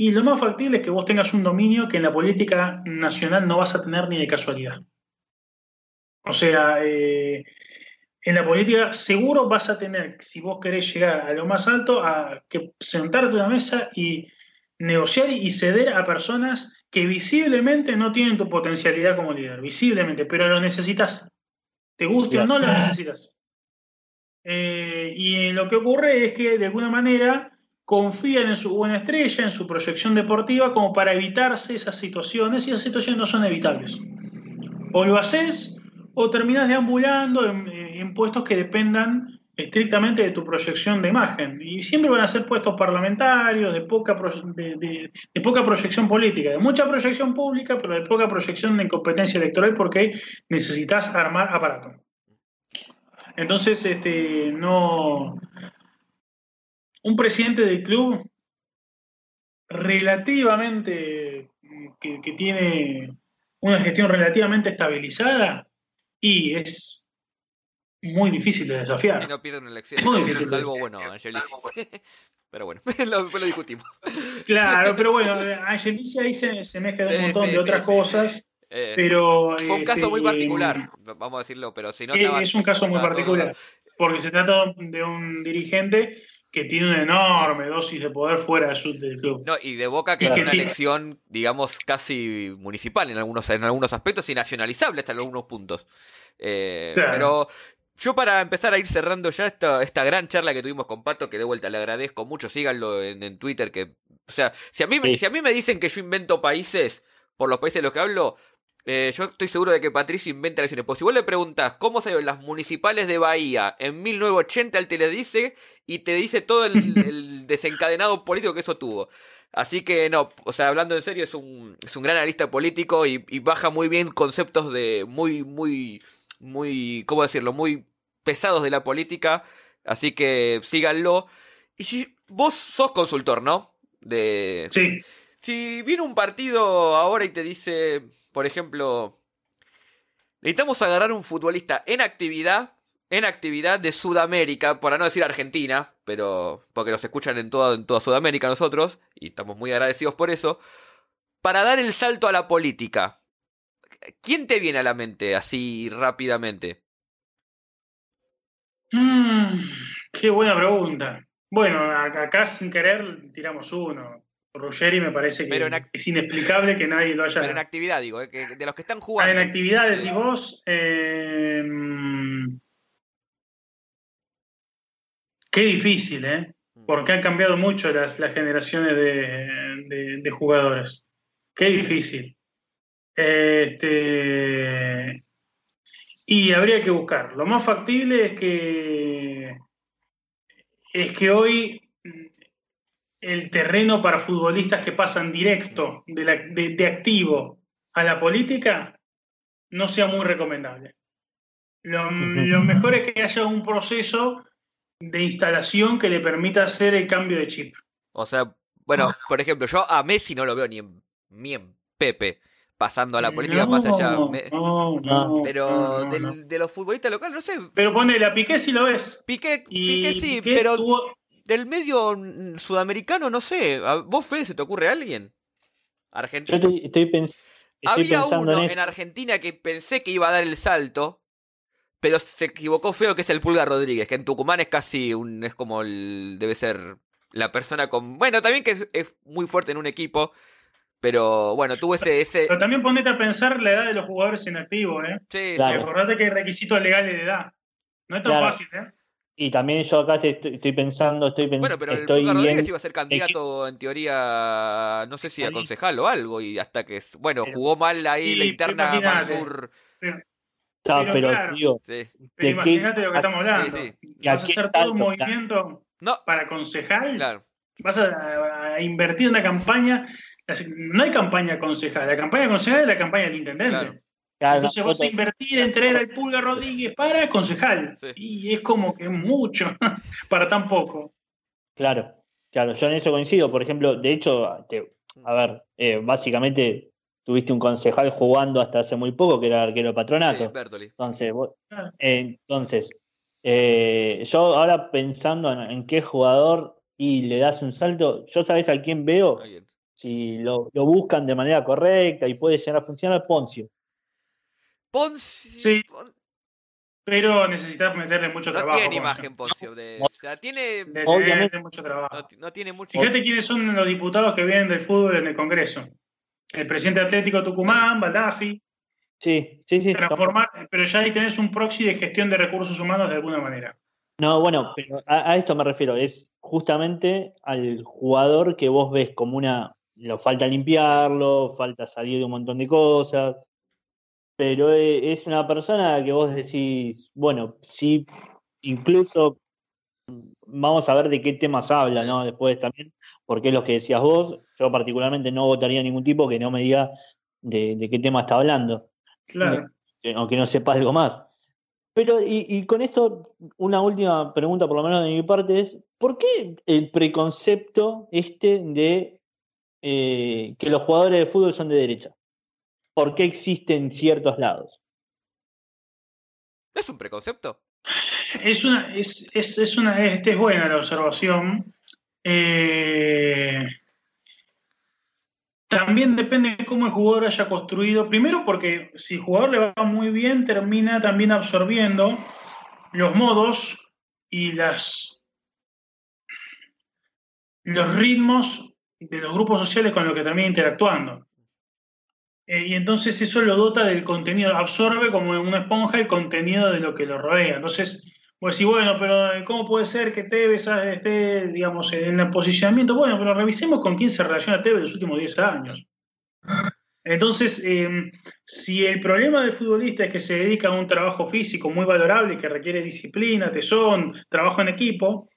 y lo más factible es que vos tengas un dominio que en la política nacional no vas a tener ni de casualidad. O sea, eh, en la política seguro vas a tener, si vos querés llegar a lo más alto, a que sentarte a una mesa y negociar y ceder a personas que visiblemente no tienen tu potencialidad como líder, visiblemente, pero lo necesitas. Te guste o no, lo necesitas. Eh, y lo que ocurre es que de alguna manera confían en su buena estrella, en su proyección deportiva, como para evitarse esas situaciones, y esas situaciones no son evitables. O lo haces o terminas deambulando en, puestos que dependan estrictamente de tu proyección de imagen. Y siempre van a ser puestos parlamentarios, de poca, de, poca proyección política, de mucha proyección pública, pero de poca proyección de incompetencia electoral porque necesitas armar aparato. Entonces, este, no. Un presidente del club relativamente que tiene una gestión relativamente estabilizada y es muy difícil de desafiar. Y no pierden una elección. Muy difícil. Salvo, bueno, Angelici. pero bueno, lo, lo, discutimos. Claro, pero bueno, Angelici ahí se, se mezcla un montón de otras cosas. Eh, pero, fue un caso muy este, particular, vamos a decirlo, pero si no Es un caso muy particular, porque se trata de un dirigente que tiene una enorme dosis de poder fuera del club. No, y de Boca que es una elección, digamos, casi municipal en algunos, en algunos aspectos y nacionalizable hasta en algunos puntos. Eh, pero yo para empezar a ir cerrando ya esta, esta gran charla que tuvimos con Pato, que de vuelta le agradezco mucho, síganlo en, Twitter, que, o sea, si a, mí, si a mí me dicen que yo invento países, por los países de los que hablo, eh, yo estoy seguro de que Patricio inventa elecciones. Pues si vos le preguntas cómo salieron las municipales de Bahía en 1980, él te le dice y te dice todo el, desencadenado político que eso tuvo. Así que no, o sea, hablando en serio, es un, es un gran analista político y, baja muy bien conceptos de muy, muy, muy, ¿cómo decirlo? Muy pesados de la política. Así que síganlo. Y si vos sos consultor, ¿no? De... Sí. Si viene un partido ahora y te dice, por ejemplo, necesitamos agarrar un futbolista en actividad, en actividad de Sudamérica, para no decir Argentina, pero porque nos escuchan en toda, en toda Sudamérica nosotros, y estamos muy agradecidos por eso, para dar el salto a la política. ¿Quién te viene a la mente así rápidamente? Mm, qué buena pregunta. Bueno, acá sin querer tiramos uno. Ruggeri me parece que es inexplicable que nadie lo haya. Pero en actividad, digo, eh, de los que están ah, jugando. en actividades y vos. Eh, qué difícil, ¿eh? Mm. Porque han cambiado mucho las, las generaciones de, jugadores. Qué difícil. Este, y habría que buscar. Lo más factible es que es que hoy el terreno para futbolistas que pasan directo de, activo a la política no sea muy recomendable. Lo, mejor es que haya un proceso de instalación que le permita hacer el cambio de chip. O sea, bueno, por ejemplo, yo a Messi no lo veo ni en, ni en Pepe pasando a la política más allá. pero de los futbolistas locales, no sé. Pero pone a Piqué si lo ves. Piqué, Piqué sí, pero del medio sudamericano, no sé. ¿Vos, Fede, se te ocurre alguien? Argentina. Yo estoy, Había uno en, Argentina que pensé que iba a dar el salto, pero se equivocó feo, que es el Pulga Rodríguez, que en Tucumán es casi un. es como el. debe ser la persona con. Bueno, también que es, muy fuerte en un equipo. Pero bueno, tuvo ese, ese. Pero también ponete a pensar la edad de los jugadores en activo, ¿eh? Sí, Acordate que hay requisitos legales de edad. No es tan fácil, ¿eh? Y también yo acá estoy, pensando, estoy pensando. Bueno, pero el Rodríguez iba a ser candidato en teoría, no sé si a concejal o algo, y hasta que, bueno, jugó mal ahí la interna Mansur. Pero, pero, pero tío, pero imagínate lo que estamos hablando. Vas a hacer todo un movimiento para concejal. Claro. Vas a, invertir en una campaña. No hay campaña concejal. La campaña concejal es la campaña del intendente. Claro. Entonces vas a invertir en traer al Pulga Rodríguez para concejal. Y es como que mucho para tan poco. Claro, claro, yo en eso coincido. Por ejemplo, de hecho, a ver, eh, básicamente tuviste un concejal jugando hasta hace muy poco, que era arquero patronato. entonces, ah. entonces eh, yo ahora pensando en, qué jugador y le das un salto, yo sabes a quién veo, si lo, lo buscan de manera correcta y puede llegar a funcionar, Poncio. Poncio. Sí. Pero necesitas meterle mucho trabajo. No tiene imagen Poncio. o sea, tiene. mucho trabajo. No, tiene mucho. Fíjate quiénes son los diputados que vienen del fútbol en el Congreso. El presidente Atlético Tucumán, Baldassi. Sí, sí, sí. Transformar, pero ya ahí tenés un proxy de gestión de recursos humanos de alguna manera. No, bueno, pero a, esto me refiero. Es justamente al jugador que vos ves como una. Lo falta limpiarlo, falta salir de un montón de cosas pero e, es una persona que vos decís, bueno, sí, incluso vamos a ver de qué temas habla, ¿no? Después también, porque es lo que decías vos, yo particularmente no votaría a ningún tipo que no me diga de, qué tema está hablando. Claro. Aunque no sepa algo más. Pero, y, con esto, una última pregunta, por lo menos de mi parte, es: ¿por qué el preconcepto este de eh, que los jugadores de fútbol son de derecha? por qué existe en ciertos lados. ¿Es un preconcepto? Es una, es, es, es una, es, buena la observación. Eh, también depende de cómo el jugador haya construido. Primero porque si el jugador le va muy bien, termina también absorbiendo los modos y las los ritmos de los grupos sociales con los que termina interactuando. Eh, y entonces eso lo dota del contenido, absorbe como una esponja el contenido de lo que lo rodea. Entonces, pues sí, bueno, pero eh, ¿cómo puede ser que Tevez esté, digamos, en el posicionamiento? Bueno, pero revisemos con quién se relaciona Tevez los últimos 10 años. Entonces, em, si el problema del futbolista es que se dedica a un trabajo físico muy valorable, que requiere disciplina, tesón, trabajo en equipo,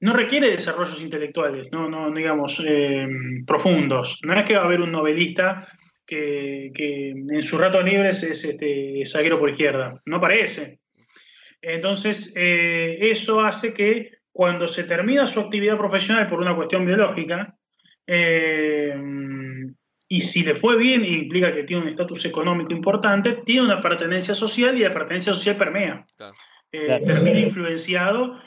no requiere desarrollos intelectuales, no, no digamos, em, profundos. No es que va a haber un novelista que, en su rato libre es, este, zaguero por izquierda, no parece. Entonces, eh, eso hace que cuando se termina su actividad profesional por una cuestión biológica, eh, y si le fue bien, implica que tiene un estatus económico importante, tiene una pertenencia social y la pertenencia social permea. Eh, termina influenciado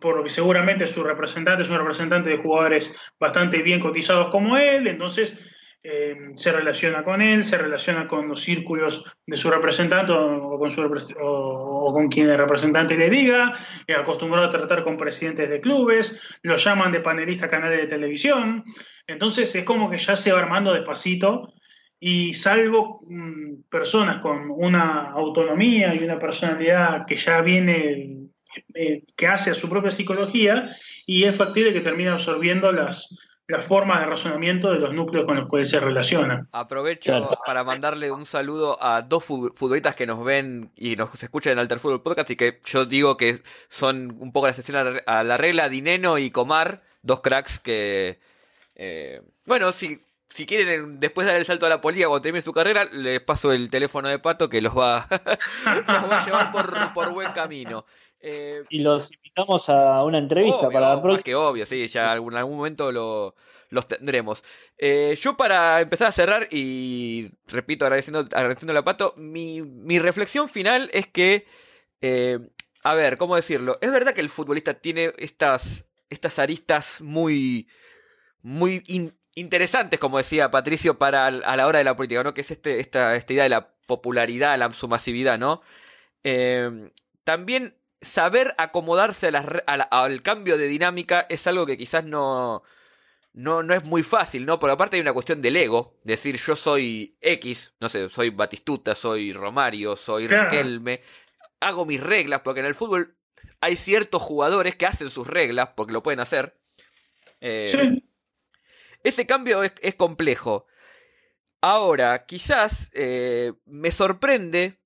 por lo que seguramente su representante es un representante de jugadores bastante bien cotizados como él, entonces eh, se relaciona con él, se relaciona con los círculos de su representante o con, su, o, con quien el representante le diga, es acostumbrado a tratar con presidentes de clubes, lo llaman de panelista a canales de televisión, entonces es como que ya se va armando despacito y salvo mm, personas con una autonomía y una personalidad que ya viene, eh, que hace a su propia psicología y es factible que termine absorbiendo las las formas de razonamiento de los núcleos con los cuales se relacionan. Aprovecho para mandarle un saludo a dos futbolistas que nos ven y nos escuchan en Alter Fútbol Podcast y que yo digo que son un poco la excepción a la regla, Dineno y Comar, dos cracks que, eh, bueno, si, si quieren después dar el salto a la política cuando termine su carrera, les paso el teléfono de Pato que los va, los va a llevar por, por buen camino. Eh, y los invitamos a una entrevista para la próxima. que obvio, sí, ya en algún momento lo, los tendremos. Eh, yo para empezar a cerrar y repito, agradeciendo, agradeciendo a Pato, mi, mi reflexión final es que, eh, a ver, ¿cómo decirlo? Es verdad que el futbolista tiene estas, estas aristas muy, muy interesantes, como decía Patricio, para a la hora de la política, ¿no? Que es este, esta, esta idea de la popularidad, la, su masividad, ¿no? también saber acomodarse al cambio de dinámica es algo que quizás no, no, no es muy fácil, ¿no? Porque aparte hay una cuestión del ego, decir yo soy X, no sé, soy Batistuta, soy Romario, soy Riquelme, hago mis reglas, porque en el fútbol hay ciertos jugadores que hacen sus reglas, porque lo pueden hacer. Eh, ese cambio es, complejo. Ahora, quizás eh, me sorprende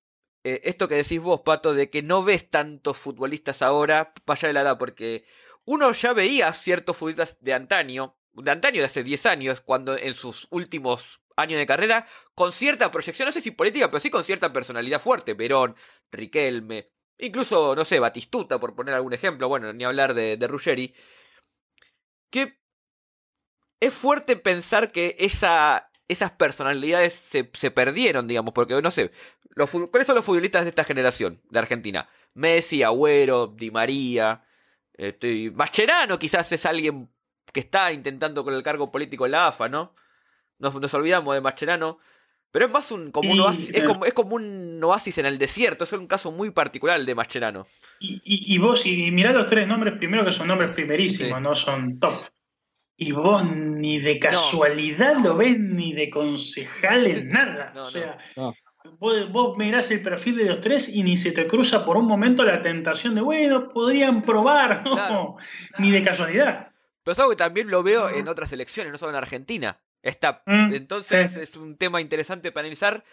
eh, esto que decís vos, Pato, de que no ves tantos futbolistas ahora, vaya de la edad, porque uno ya veía ciertos futbolistas de antaño, de antaño de hace 10 años, cuando en sus últimos años de carrera, con cierta proyección, no sé si política, pero sí con cierta personalidad fuerte, Perón, Riquelme, incluso, no sé, Batistuta, por poner algún ejemplo, bueno, ni hablar de, de Ruggeri, que es fuerte pensar que esa, esas personalidades se, se, perdieron, digamos, porque no sé, los, ¿cuáles son los futbolistas de esta generación de Argentina? Messi, Agüero, Di María, este, Mascherano quizás es alguien que está intentando con el cargo político en la AFA, ¿no? Nos, nos olvidamos de Mascherano, pero es más un, como un oasis, es, como, es como un oasis en el desierto, es un caso muy particular el de Mascherano. Y, y, y vos, y mirá los tres nombres primero que son nombres primerísimos, no son top. Y vos ni de casualidad lo ves ni de concejal en nada. o sea, Vos, mirás el perfil de los tres y ni se te cruza por un momento la tentación de, bueno, podrían probar, no, ni de casualidad. Pero es algo que también lo veo en otras elecciones, no solo en Argentina. Está, mm, entonces es un tema interesante para analizar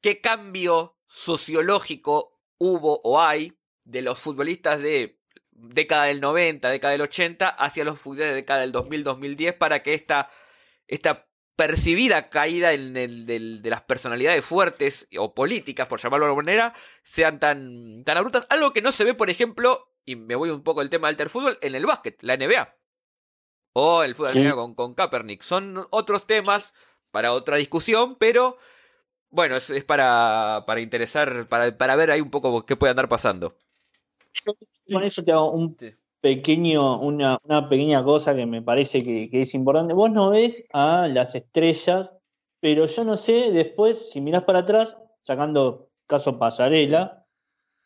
qué cambio sociológico hubo o hay de los futbolistas de década del 90, década del 80, hacia los futbolistas de década del 2000-2010 para que esta, esta percibida caída en el, de las personalidades fuertes o políticas, por llamarlo de alguna manera, sean tan, tan abruptas. Algo que no se ve, por ejemplo, y me voy un poco del tema del fútbol, en el básquet, la NBA. O el fútbol con, con Kaepernick. Son otros temas para otra discusión, pero bueno, es, es para, para interesar, para, para ver ahí un poco qué puede andar pasando. Con eso te hago un pequeño, una, una, pequeña cosa que me parece que, es importante. Vos no ves a las estrellas, pero yo no sé después, si mirás para atrás, sacando caso pasarela,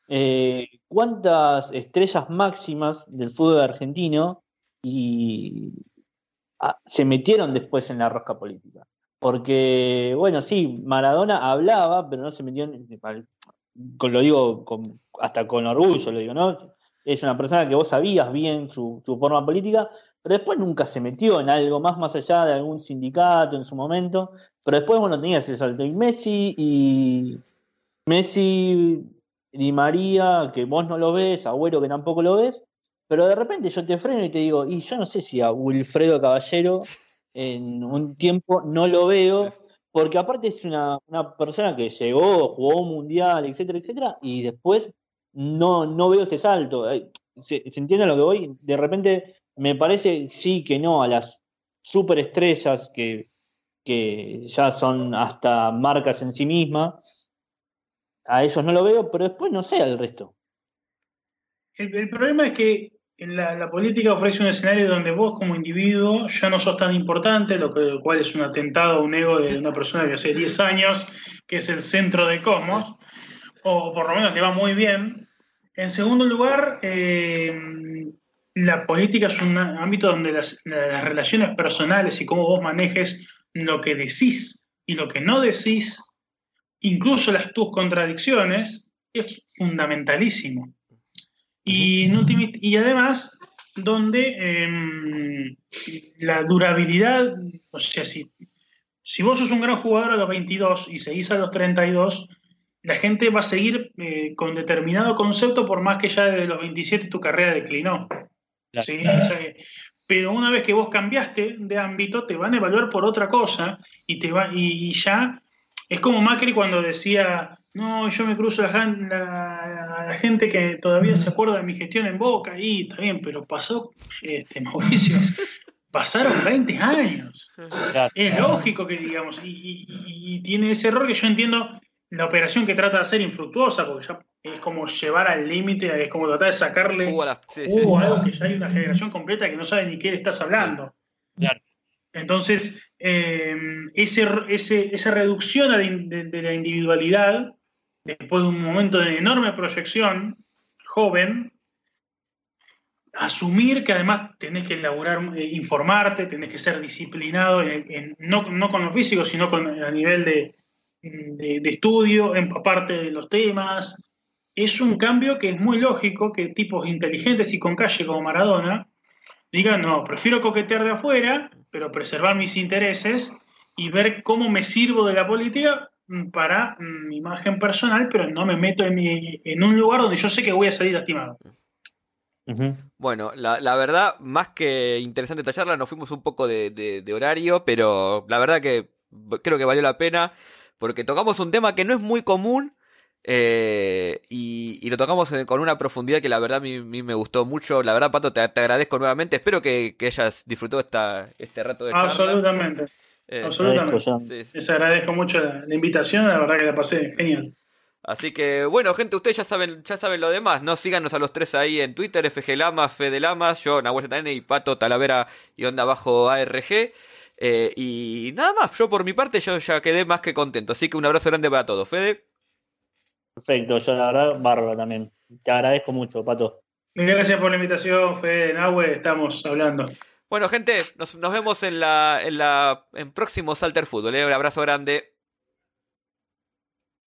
eh, cuántas estrellas máximas del fútbol argentino y se metieron después en la rosca política. Porque, bueno, sí, Maradona hablaba, pero no se metió en, lo digo hasta con orgullo, lo digo, ¿no? Es una persona que vos sabías bien su, forma política, pero después nunca se metió en algo más más allá de algún sindicato en su momento. Pero después, bueno, tenía ese salto. Y Messi y Messi y María, que vos no lo ves, Agüero que tampoco lo ves, pero de repente yo te freno y te digo, y yo no sé si a Wilfredo Caballero en un tiempo no lo veo, porque aparte es una, persona que llegó, jugó un mundial, etcétera, etcétera, y después no, no veo ese salto. ¿Se, entiende lo que voy? De repente me parece sí que no a las superestrellas que, que ya son hasta marcas en sí mismas. A ellos no lo veo, pero después no sé al resto. el problema es que la, política ofrece un escenario donde vos como individuo ya no sos tan importante, lo, cual es un atentado a un ego de una persona que hace 10 años, que es el centro del cosmos, o por lo menos le va muy bien. En segundo lugar, eh, la política es un ámbito donde las, las, relaciones personales y cómo vos manejes lo que decís y lo que no decís, incluso las tus contradicciones, es fundamentalísimo. Y, y además, donde em, la durabilidad, o sea, si, si vos sos un gran jugador a los 22 y seguís a los 32, la gente va a seguir eh, con determinado concepto por más que ya desde los 27 tu carrera declinó. pero una vez que vos cambiaste de ámbito, te van a evaluar por otra cosa y, te va, y ya es como Macri cuando decía, no, yo me cruzo la, gente que todavía se acuerda de mi gestión en Boca, y está bien, pero pasó, este, Mauricio, pasaron 20 años. Es lógico que digamos, y, tiene ese error que yo entiendo la operación que trata de hacer infructuosa, porque ya es como llevar al límite, es como tratar de sacarle uh, algo que ya hay una generación completa que no sabe ni qué le estás hablando. Entonces, eh, ese, esa reducción de, la individualidad después de un momento de enorme proyección, joven, asumir que además tenés que elaborar, eh, informarte, tenés que ser disciplinado, no, con lo físico, sino con, a nivel de, de, estudio, empaparte de los temas. Es un cambio que es muy lógico que tipos inteligentes y con calle como Maradona digan, no, prefiero coquetear de afuera, pero preservar mis intereses y ver cómo me sirvo de la política para mi imagen personal, pero no me meto en, un lugar donde yo sé que voy a salir lastimado. Bueno, la, verdad, más que interesante esta charla, nos fuimos un poco de, horario, pero la verdad que creo que valió la pena, porque tocamos un tema que no es muy común, eh, y, lo tocamos con una profundidad que la verdad a mí, me gustó mucho. La verdad, Pato, te, agradezco nuevamente. Espero que, que hayas disfrutado esta, este rato de charla. Absolutamente. Eh, Absolutamente. Les agradezco mucho la, invitación, la verdad que la pasé genial. Así que, bueno, gente, ustedes ya saben, ya saben lo demás, ¿no? Síganos a los tres ahí en Twitter, FG Lamas, Fede Lamas, yo, Nahuel Tane y Pato Talavera y Onda Bajo ARG. Eh, y nada más, yo por mi parte yo ya quedé más que contento. Así que un abrazo grande para todos. Fede. Perfecto, yo la verdad, bárbaro también. Te agradezco mucho, Pato. Gracias por la invitación, Fede, Nahue, estamos hablando. Bueno, gente, nos, vemos en la, en la en próximo Salter Fútbol. ¿eh? Un abrazo grande.